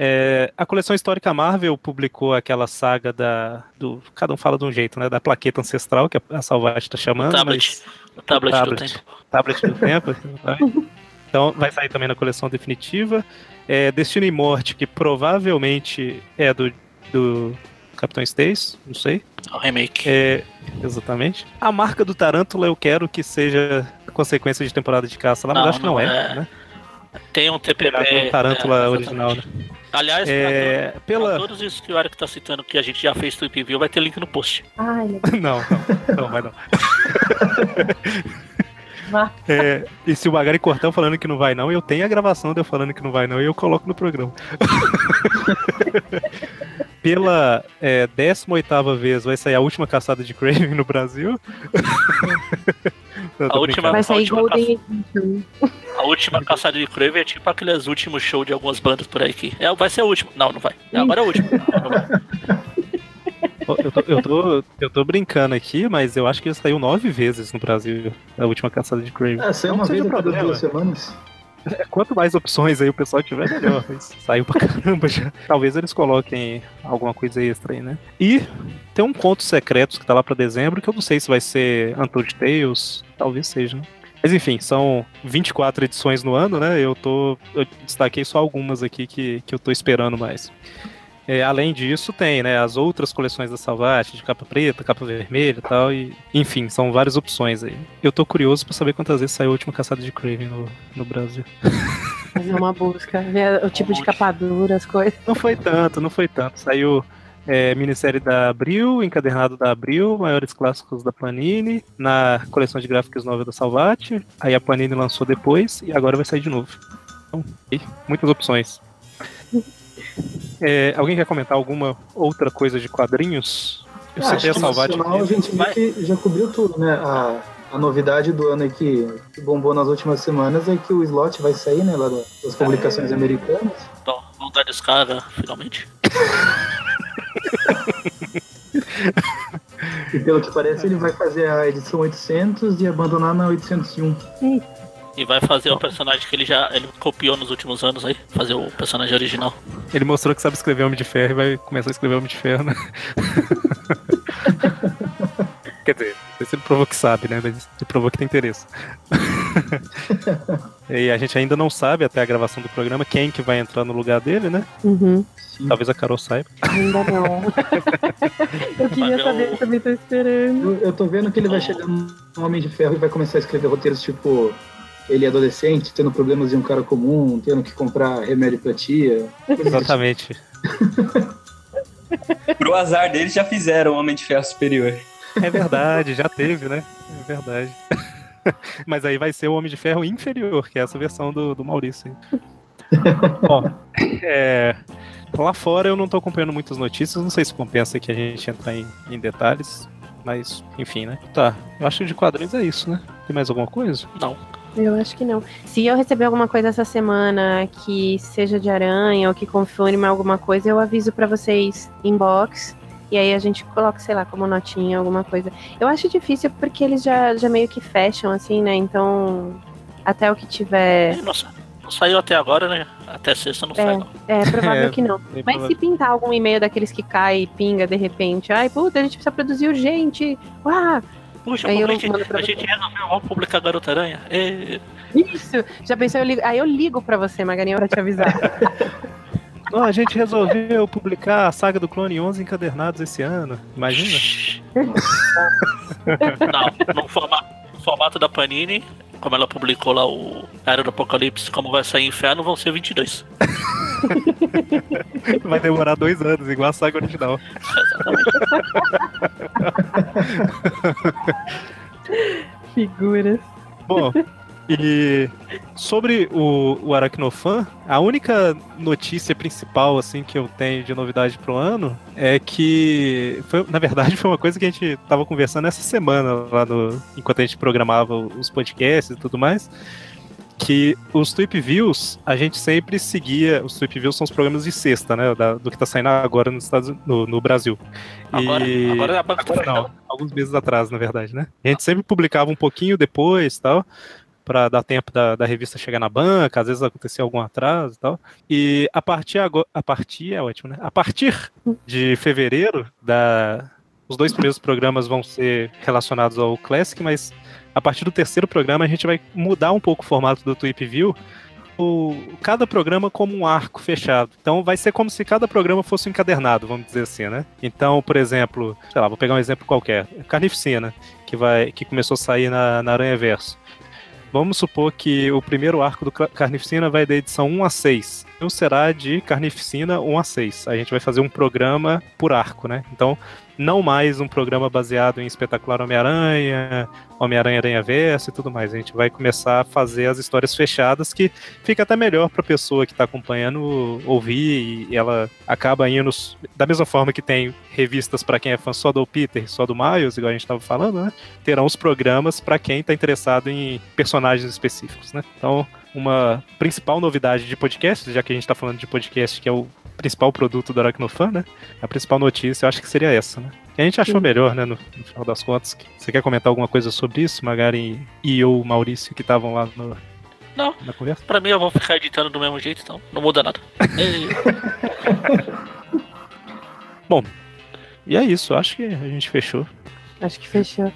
É, a coleção histórica Marvel publicou aquela saga da. Do, cada um fala de um jeito, né? Da plaqueta ancestral, que a Salvati tá chamando. tablet. mas- O tablet, do tablet. tempo. Tablet do Tempo. vai. Então vai sair também na coleção definitiva. É, Destino e Morte, que provavelmente é do, do Capitão Stacy, não sei. O remake. É, exatamente. A marca do Tarântula eu quero que seja consequência de temporada de caça lá, mas Não, acho que não, não é. é. né? Tem um TPB. É, Tarântula é, original, né? Aliás, É, pra, pela- pra todos isso que o Eric tá citando que a gente já fez Tweep View, vai ter link no post. Ai. Não, não, não, vai não. É, e se o Magari Cortão falando que não vai não, eu tenho a gravação de eu falando que não vai não e eu coloco no programa. Pela é, 18ª vez vai sair a última caçada de Craven no Brasil. A última-. Vai a sair última Golden Edition. A última caçada de Kraven é tipo aqueles últimos shows de algumas bandas por aí que. É, vai ser o último. Não, não vai. É, agora é o último. Não, não vai. Eu tô, eu, tô, eu tô brincando aqui, mas eu acho que saiu nove vezes no Brasil a última caçada de Craven. Ah, saiu uma vez a cada duas semanas. Quanto mais opções aí o pessoal tiver, melhor. Mas saiu pra caramba já. Talvez eles coloquem alguma coisa extra aí, né? E tem um conto secretos que tá lá pra dezembro, que eu não sei se vai ser Untold Tales. Talvez seja, né? Mas enfim, são 24 edições no ano, né? Eu tô. Eu destaquei só algumas aqui que, que eu tô esperando mais. É, além disso, tem, né, as outras coleções da Salvati, de capa preta, capa vermelha e tal, e enfim, são várias opções aí. Eu tô curioso pra saber quantas vezes saiu a última caçada de Craven no, no Brasil. Fazer uma busca, ver o tipo de capa dura, as coisas. Não foi tanto, não foi tanto. Saiu é, minissérie da Abril, encadernado da Abril, maiores clássicos da Panini, na coleção de gráficos nova da Salvati. Aí a Panini lançou depois e agora vai sair de novo. Então, muitas opções. É, alguém quer comentar alguma outra coisa de quadrinhos? Eu Ah, a que Salvati. nacional a gente viu que já cobriu tudo, né? A, a novidade do ano aí que, que bombou nas últimas semanas é que o slot vai sair, né, lá da- das publicações americanas. Então, vamos dar descarga, finalmente. E pelo que parece, ele vai fazer a edição 800 e abandonar na 801. E vai fazer o personagem que ele já ele copiou nos últimos anos aí. Fazer o personagem original. Ele mostrou que sabe escrever Homem de Ferro e vai começar a escrever Homem de Ferro, né? Quer dizer, sei se ele provou que sabe, né? Mas ele provou que tem interesse. e a gente ainda não sabe, até a gravação do programa, quem que vai entrar no lugar dele, né? Uhum. Talvez a Carol saiba. Ainda não. eu queria Mas saber, eu também tô esperando. Eu, eu tô vendo que ele vai chegar no Homem de Ferro e vai começar a escrever roteiros tipo ele é adolescente, tendo problemas de um cara comum, tendo que comprar remédio pra tia. Exatamente. Pro azar deles já fizeram o Homem de Ferro Superior. É verdade, já teve, né? É verdade. Mas aí vai ser o Homem de Ferro inferior, que é essa versão do, do Maurício. aí. Ó, é, lá fora eu não tô acompanhando muitas notícias, não sei se compensa que a gente entrar em, em detalhes, mas enfim, né? Tá, eu acho que de quadrinhos é isso, né? Tem mais alguma coisa? Não. Eu acho que não. Se eu receber alguma coisa essa semana que seja de aranha ou que confirme alguma coisa, eu aviso pra vocês inbox. E aí a gente coloca, sei lá, como notinha, alguma coisa. Eu acho difícil porque eles já, já meio que fecham, assim, né? Então, até o que tiver. Não, sa- não saiu até agora, né? Até sexta não sai, não. É, provável É, que não. Mas se pintar algum e-mail daqueles que cai e pinga de repente, ai, puta, a gente precisa produzir urgente. Uau! Puxa, Aí eu a, gente, a gente resolveu, vamos publicar Garota Aranha. É, Isso! Já pensou, eu ligo. Aí eu ligo pra você, Magarinha, pra te avisar. Não, a gente resolveu publicar a saga do Clone 11 encadernados esse ano. Imagina? Não, no formato, no formato da Panini, como ela publicou lá o Era do Apocalipse, como vai sair Inferno, vão ser 22. Vai demorar dois anos, igual a saga original. Figuras. Bom, e sobre o, o Aracnofan, a única notícia principal assim que eu tenho de novidade pro ano é que, foi, na verdade, foi uma coisa que a gente tava conversando essa semana lá no, enquanto a gente programava os podcasts e tudo mais. Que os Tweep Views, a gente sempre seguia. Os Tweep Views são os programas de sexta, né? da- do que tá saindo agora nos Estados, no, no Brasil. Agora, E- agora a banca Agora não, alguns meses atrás, na verdade, né? A gente sempre publicava um pouquinho depois tal, para dar tempo da, da revista chegar na banca, às vezes acontecia algum atraso e tal. E a partir agora, a partir é ótimo, né? A partir de fevereiro, da, os dois primeiros programas vão ser relacionados ao Classic, mas a partir do terceiro programa a gente vai mudar um pouco o formato do Tweep View. O, cada programa como um arco fechado. Então vai ser como se cada programa fosse um encadernado, vamos dizer assim, né? Então, por exemplo, sei lá, vou pegar um exemplo qualquer. Carnificina, que, vai, que começou a sair na, na Aranha Verso. Vamos supor que o primeiro arco do Ca- Carnificina vai da edição 1 a 6. Então será de Carnificina 1 a 6. A gente vai fazer um programa por arco, né? Então, não mais um programa baseado em Espetacular Homem-Aranha, Homem-Aranha Aranha Verso e tudo mais. A gente vai começar a fazer as histórias fechadas que fica até melhor para a pessoa que está acompanhando ouvir e ela acaba indo da mesma forma que tem revistas para quem é fã só do Peter, só do Miles, igual a gente estava falando, né? Terão os programas para quem está interessado em personagens específicos, né? Então, uma principal novidade de podcast, já que a gente está falando de podcast que é o principal produto do Aracnofan, né? A principal notícia eu acho que seria essa, né? Que a gente achou Sim. melhor, né, no, no final das contas. Você quer comentar alguma coisa sobre isso, Magari e eu, Maurício, que estavam lá no- Não. na conversa? Pra mim, eu vou ficar editando do mesmo jeito, então não muda nada. É, E é isso, acho que a gente fechou. Acho que fechou.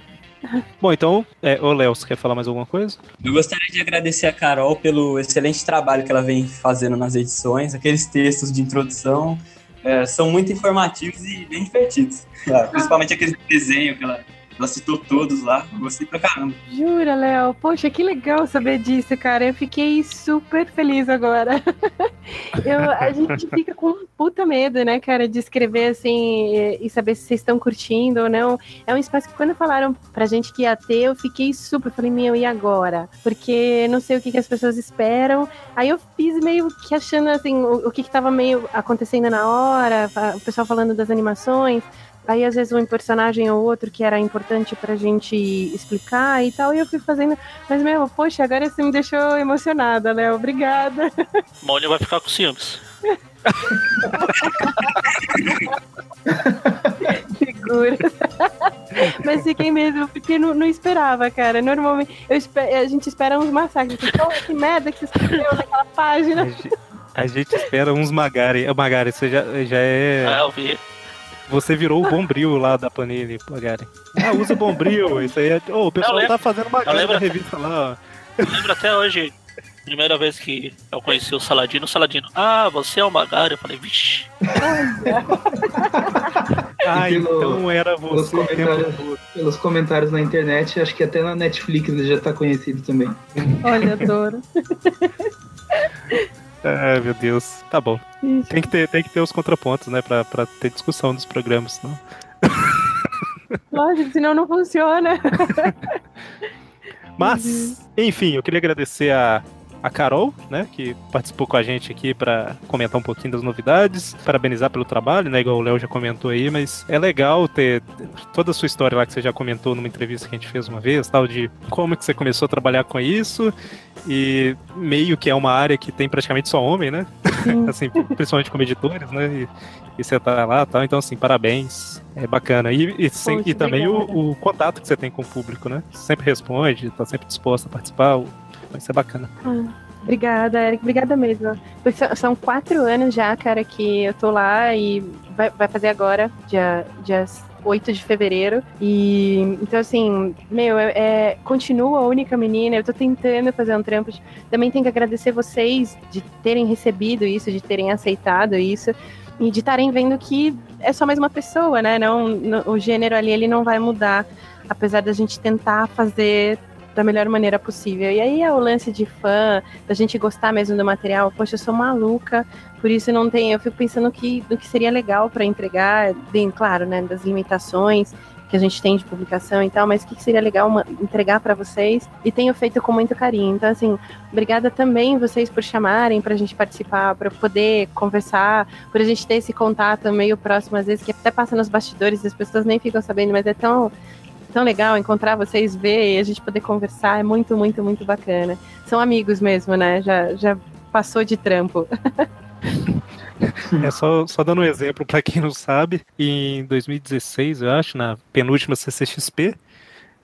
Bom, então, é, ô Léo, você quer falar mais alguma coisa? Eu gostaria de agradecer a Carol pelo excelente trabalho que ela vem fazendo nas edições. Aqueles textos de introdução é, são muito informativos e bem divertidos. Ah, principalmente aquele desenho que ela, ela citou todos lá. Gostei pra caramba. Jura, Léo? Poxa, que legal saber disso, cara. Eu fiquei super feliz agora. Eu, a gente fica com puta medo, né, cara, de escrever assim e, saber se vocês estão curtindo ou não. É um espaço que quando falaram pra gente que ia ter, eu fiquei super. Falei, meu, e agora? Porque não sei o que, que as pessoas esperam. Aí eu fiz meio que achando assim, o, o que, que tava meio acontecendo na hora, o pessoal falando das animações. Aí, às vezes, um personagem ou outro que era importante pra gente explicar e tal, e eu fui fazendo. Mas, meu, poxa, agora você me deixou emocionada, Léo. Obrigada. Mônio vai ficar com ciúmes. Segura. Mas fiquei mesmo, porque não, não esperava, cara. Normalmente, a gente espera uns massacres. "Oh, que merda que você escreveu naquela página. A gente, a gente espera uns Magari. Magari, você já, já é. Ah, eu vi. Você virou o Bombril lá da Panini, Magari. Ah, usa Bombril. Isso aí é. Ô, o pessoal lembro. tá fazendo uma grande lembro. revista lá, ó. Eu lembro até hoje, primeira vez que eu conheci o Saladino, o Saladino, ah, você é o Magari? Eu falei, vixe. Ah, então era pelos você tempo comentários. Pelos comentários na internet, acho que até na Netflix ele já tá conhecido também. Olha, adoro. Ai, meu Deus. Tá bom. Tem que ter, tem que ter os contrapontos, né? Pra, pra ter discussão dos programas, senão. Lógico, senão não funciona. Mas, enfim, eu queria agradecer a, a Carol, né, que participou com a gente aqui para comentar um pouquinho das novidades, parabenizar pelo trabalho, né, igual o Léo já comentou aí, mas é legal ter toda a sua história lá que você já comentou numa entrevista que a gente fez uma vez, tal, de como que você começou a trabalhar com isso, e meio que é uma área que tem praticamente só homem, né, Sim. assim, principalmente como editores, né, e, e você tá lá, tal, então assim, parabéns, é bacana. E, e, Poxa, e também o, o contato que você tem com o público, né? Sempre responde, tá sempre disposto a participar. o- Vai ser bacana. Obrigada, Eric. Obrigada mesmo. São- quatro anos já, cara, que eu tô lá e vai, vai fazer agora, dia, dia 8 de fevereiro. E então, assim, meu, é, é- continua a única menina. Eu tô tentando fazer um trampo. Também tenho que agradecer vocês de terem recebido isso, de terem aceitado isso. E de estarem vendo que é só mais uma pessoa, né? Não, não- o gênero ali ele não vai mudar, apesar da gente tentar fazer da melhor maneira possível. E aí é o lance de fã, da gente gostar mesmo do material. Poxa, eu sou maluca, por isso não tem. Eu fico pensando que, do que seria legal para entregar, bem claro, né? Das limitações que a gente tem de publicação e tal, mas o que seria legal uma- entregar para vocês e tenho feito com muito carinho. Então, assim, obrigada também vocês por chamarem pra gente participar, para poder conversar, por a gente ter esse contato meio próximo, às vezes, que até passa nos bastidores as pessoas nem ficam sabendo, mas é tão tão legal encontrar vocês, ver e a gente poder conversar. É muito, muito, muito bacana. São amigos mesmo, né? Já, já passou de trampo. É só, só dando um exemplo pra quem não sabe, em 2016, eu acho, na penúltima CCXP,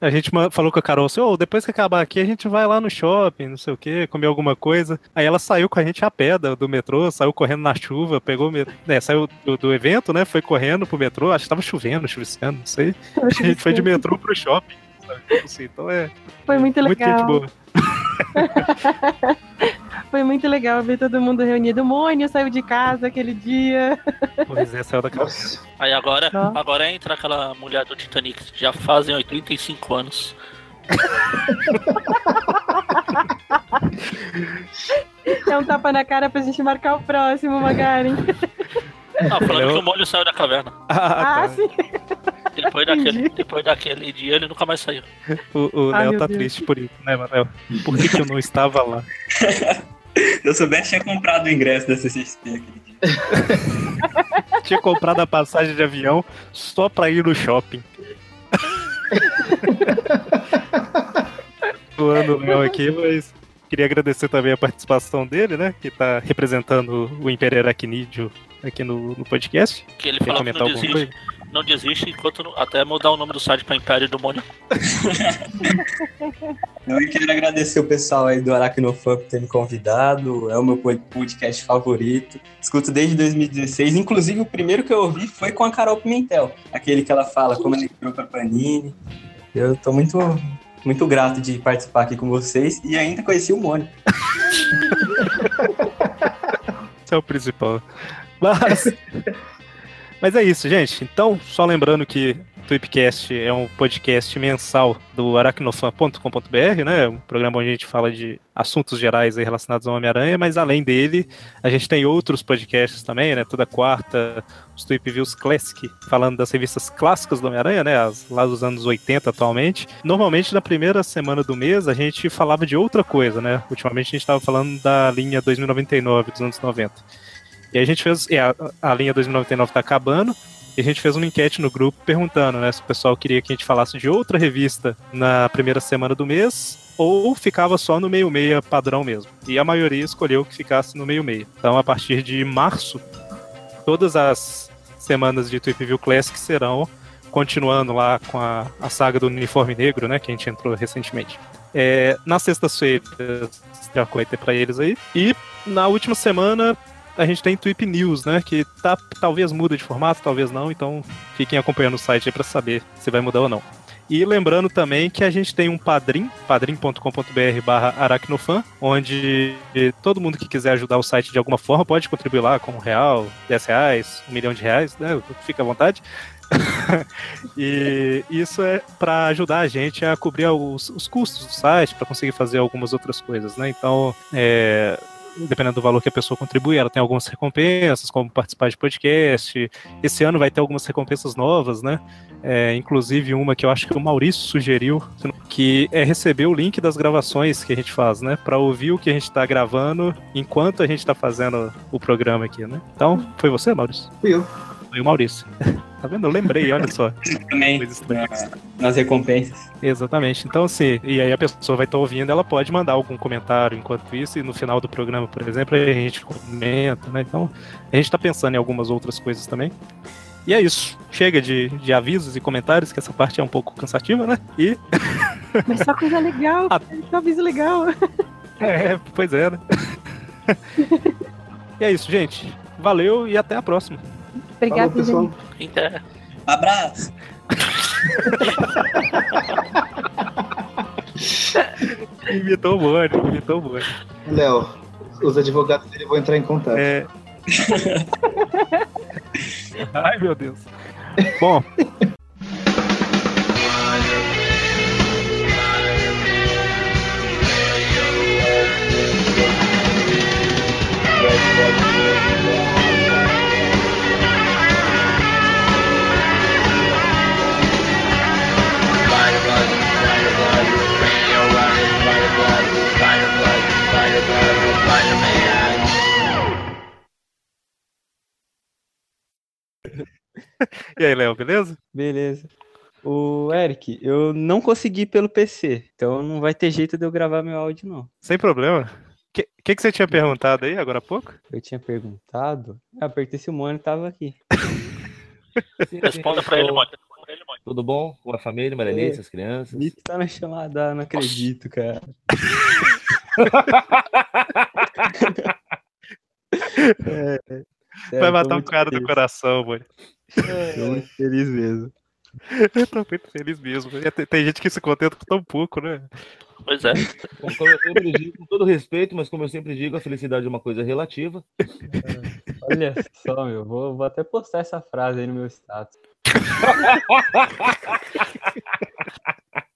a gente falou com a Carol assim, ô, depois que acabar aqui, a gente vai lá no shopping, não sei o que, comer alguma coisa. Aí ela saiu com a gente a pé do, metrô, saiu correndo na chuva, pegou o metrô, né, saiu do, do evento, né, foi correndo pro metrô, acho que tava chovendo, chuviscando, não sei. A gente foi de metrô pro shopping, sabe? Assim, então é Foi muito muito gente legal. boa. Foi muito legal ver todo mundo reunido. O Mônio saiu de casa aquele dia. Pois é, saiu da casa. Nossa. Aí agora, Ó. agora entra aquela mulher do Titanic, já fazem 85 anos. É um tapa na cara pra gente marcar o próximo, Magaren. Ah, falando Eu- que o molho saiu da caverna. Ah, Ah, tá. sim. Depois daquele, depois daquele dia ele nunca mais saiu. O, o Ai, Léo tá Deus. triste por isso, né, Manel? Por que, que eu não estava lá? Se eu soubesse, tinha comprado o ingresso da CCXP aquele dia. Tinha comprado a passagem de avião só pra ir no shopping. Zoando o Léo aqui, mas queria agradecer também a participação dele, né? Que tá representando o Império Aracnídeo aqui no, no podcast. Que ele Quer falou que não desiste, não desiste enquanto até mudar o nome do site pra Império do Mônio. Eu quero agradecer o pessoal aí do Aracnofan por ter me convidado. É o meu podcast favorito. Escuto desde 2016. Inclusive, o primeiro que eu ouvi foi com a Carol Pimentel. Aquele que ela fala como ela entrou pra Panini. Eu tô muito, muito grato de participar aqui com vocês. E ainda conheci o Mônio. Esse é o principal. Mas, mas é isso, gente. Então, só lembrando que Tweepcast é um podcast mensal do aracnofan.com.br, né? Um programa onde a gente fala de assuntos gerais relacionados ao Homem-Aranha, mas além dele, a gente tem outros podcasts também, né? Toda quarta, os Tweep Views Classic, falando das revistas clássicas do Homem-Aranha, né? As, lá dos anos 80 atualmente. Normalmente, na primeira semana do mês, a gente falava de outra coisa, né? Ultimamente a gente estava falando da linha 2099 dos anos 90. E a gente fez. a, a linha 2099 tá acabando. E a gente fez uma enquete no grupo perguntando, né, se o pessoal queria que a gente falasse de outra revista na primeira semana do mês ou ficava só no meio-meia padrão mesmo. E a maioria escolheu que ficasse no meio-meia. Então, a partir de março, todas as semanas de Tweep View Classic serão continuando lá com a, a saga do uniforme negro, né, que a gente entrou recentemente. É, na sexta-feira, já ter pra eles aí. E na última semana a gente tem Tweep News, né? Que tá, talvez muda de formato, talvez não. Então fiquem acompanhando o site aí pra saber se vai mudar ou não. E lembrando também que a gente tem um padrim, padrim.com.br barra aracnofan, onde todo mundo que quiser ajudar o site de alguma forma pode contribuir lá com um real, dez reais, um milhão de reais, né? Fica à vontade. e isso é para ajudar a gente a cobrir os, os custos do site, para conseguir fazer algumas outras coisas, né? Então, é, dependendo do valor que a pessoa contribui, ela tem algumas recompensas, como participar de podcast. Esse ano vai ter algumas recompensas novas, né? É, inclusive uma que eu acho que o Maurício sugeriu, que é receber o link das gravações que a gente faz, né? Para ouvir o que a gente está gravando enquanto a gente está fazendo o programa aqui, né? Então, foi você, Maurício? Fui eu. Foi o Maurício. Tá vendo? Eu lembrei, olha só. Também, na- nas recompensas. Exatamente. Então, assim, e aí a pessoa vai estar ouvindo, ela pode mandar algum comentário enquanto isso, e no final do programa, por exemplo, a gente comenta, né? Então, a gente tá pensando em algumas outras coisas também. E é isso. Chega de, de avisos e comentários, que essa parte é um pouco cansativa, né? E. Mas só coisa legal, Ah. só aviso legal. É, pois é, né? e é isso, gente. Valeu e até a próxima. Obrigada, Falou, pessoal. Inter. Abraço! Imitou o Boni, imitou o Boni. Léo, os advogados dele vão entrar em contato. É. Ai, meu Deus. Bom. E aí, Léo, beleza? Beleza. O Eric, eu não consegui pelo PC, então não vai ter jeito de eu gravar meu áudio, não. Sem problema. O que, que, que você tinha perguntado aí agora há pouco? Eu tinha perguntado. Eu apertei se o Mônio tava aqui. Responda pra ele, mano. Tudo bom com a família, Marelice, as crianças? Nick tá na chamada, não acredito, cara. É, Vai matar muito cara do feliz. coração, mano. Tô muito feliz mesmo. Eu tô muito feliz mesmo. Tem, tem gente que se contenta com tão pouco, né? Pois é. Bom, Como eu sempre digo, com todo respeito, mas como eu sempre digo, a felicidade é uma coisa relativa. Olha só, meu. Vou, vou até postar essa frase aí no meu status.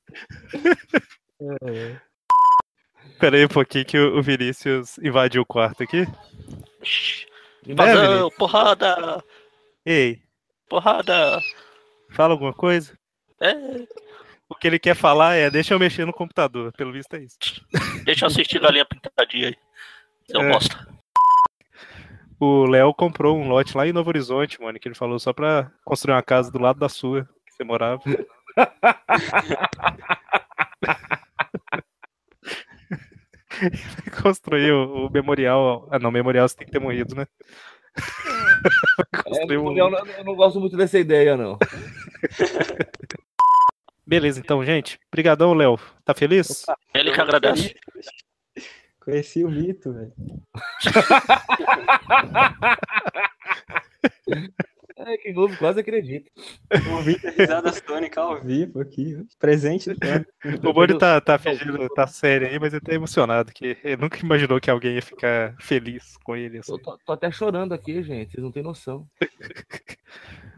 É, Pera aí um pouquinho que o Vinícius invadiu o quarto aqui. Invasão, porrada, Ei, porrada. fala alguma coisa? É, O que ele quer falar é, deixa eu mexer no computador. Pelo visto é isso. deixa eu assistir Galinha Pintadinha aí. Seu É. bosta. O Léo comprou um lote lá em Novo Horizonte, mano, que ele falou só pra construir uma casa do lado da sua, que você morava. Construiu o, o memorial. Ah, não, memorial você tem que ter morrido, né? É, um- eu, não, eu não gosto muito dessa ideia, não. Beleza, então, gente. Obrigadão, Léo. Tá feliz? Ele que agradece. Conheci o Mito, velho. É, quem ouve quase acredita. Ouvi risadas tônicas ao vivo aqui. Presente. O Boni tá, tá fingindo, tá sério aí, mas ele tá emocionado, que ele nunca imaginou que alguém ia ficar feliz com ele. assim. Eu tô, tô até chorando aqui, gente. Vocês não têm noção.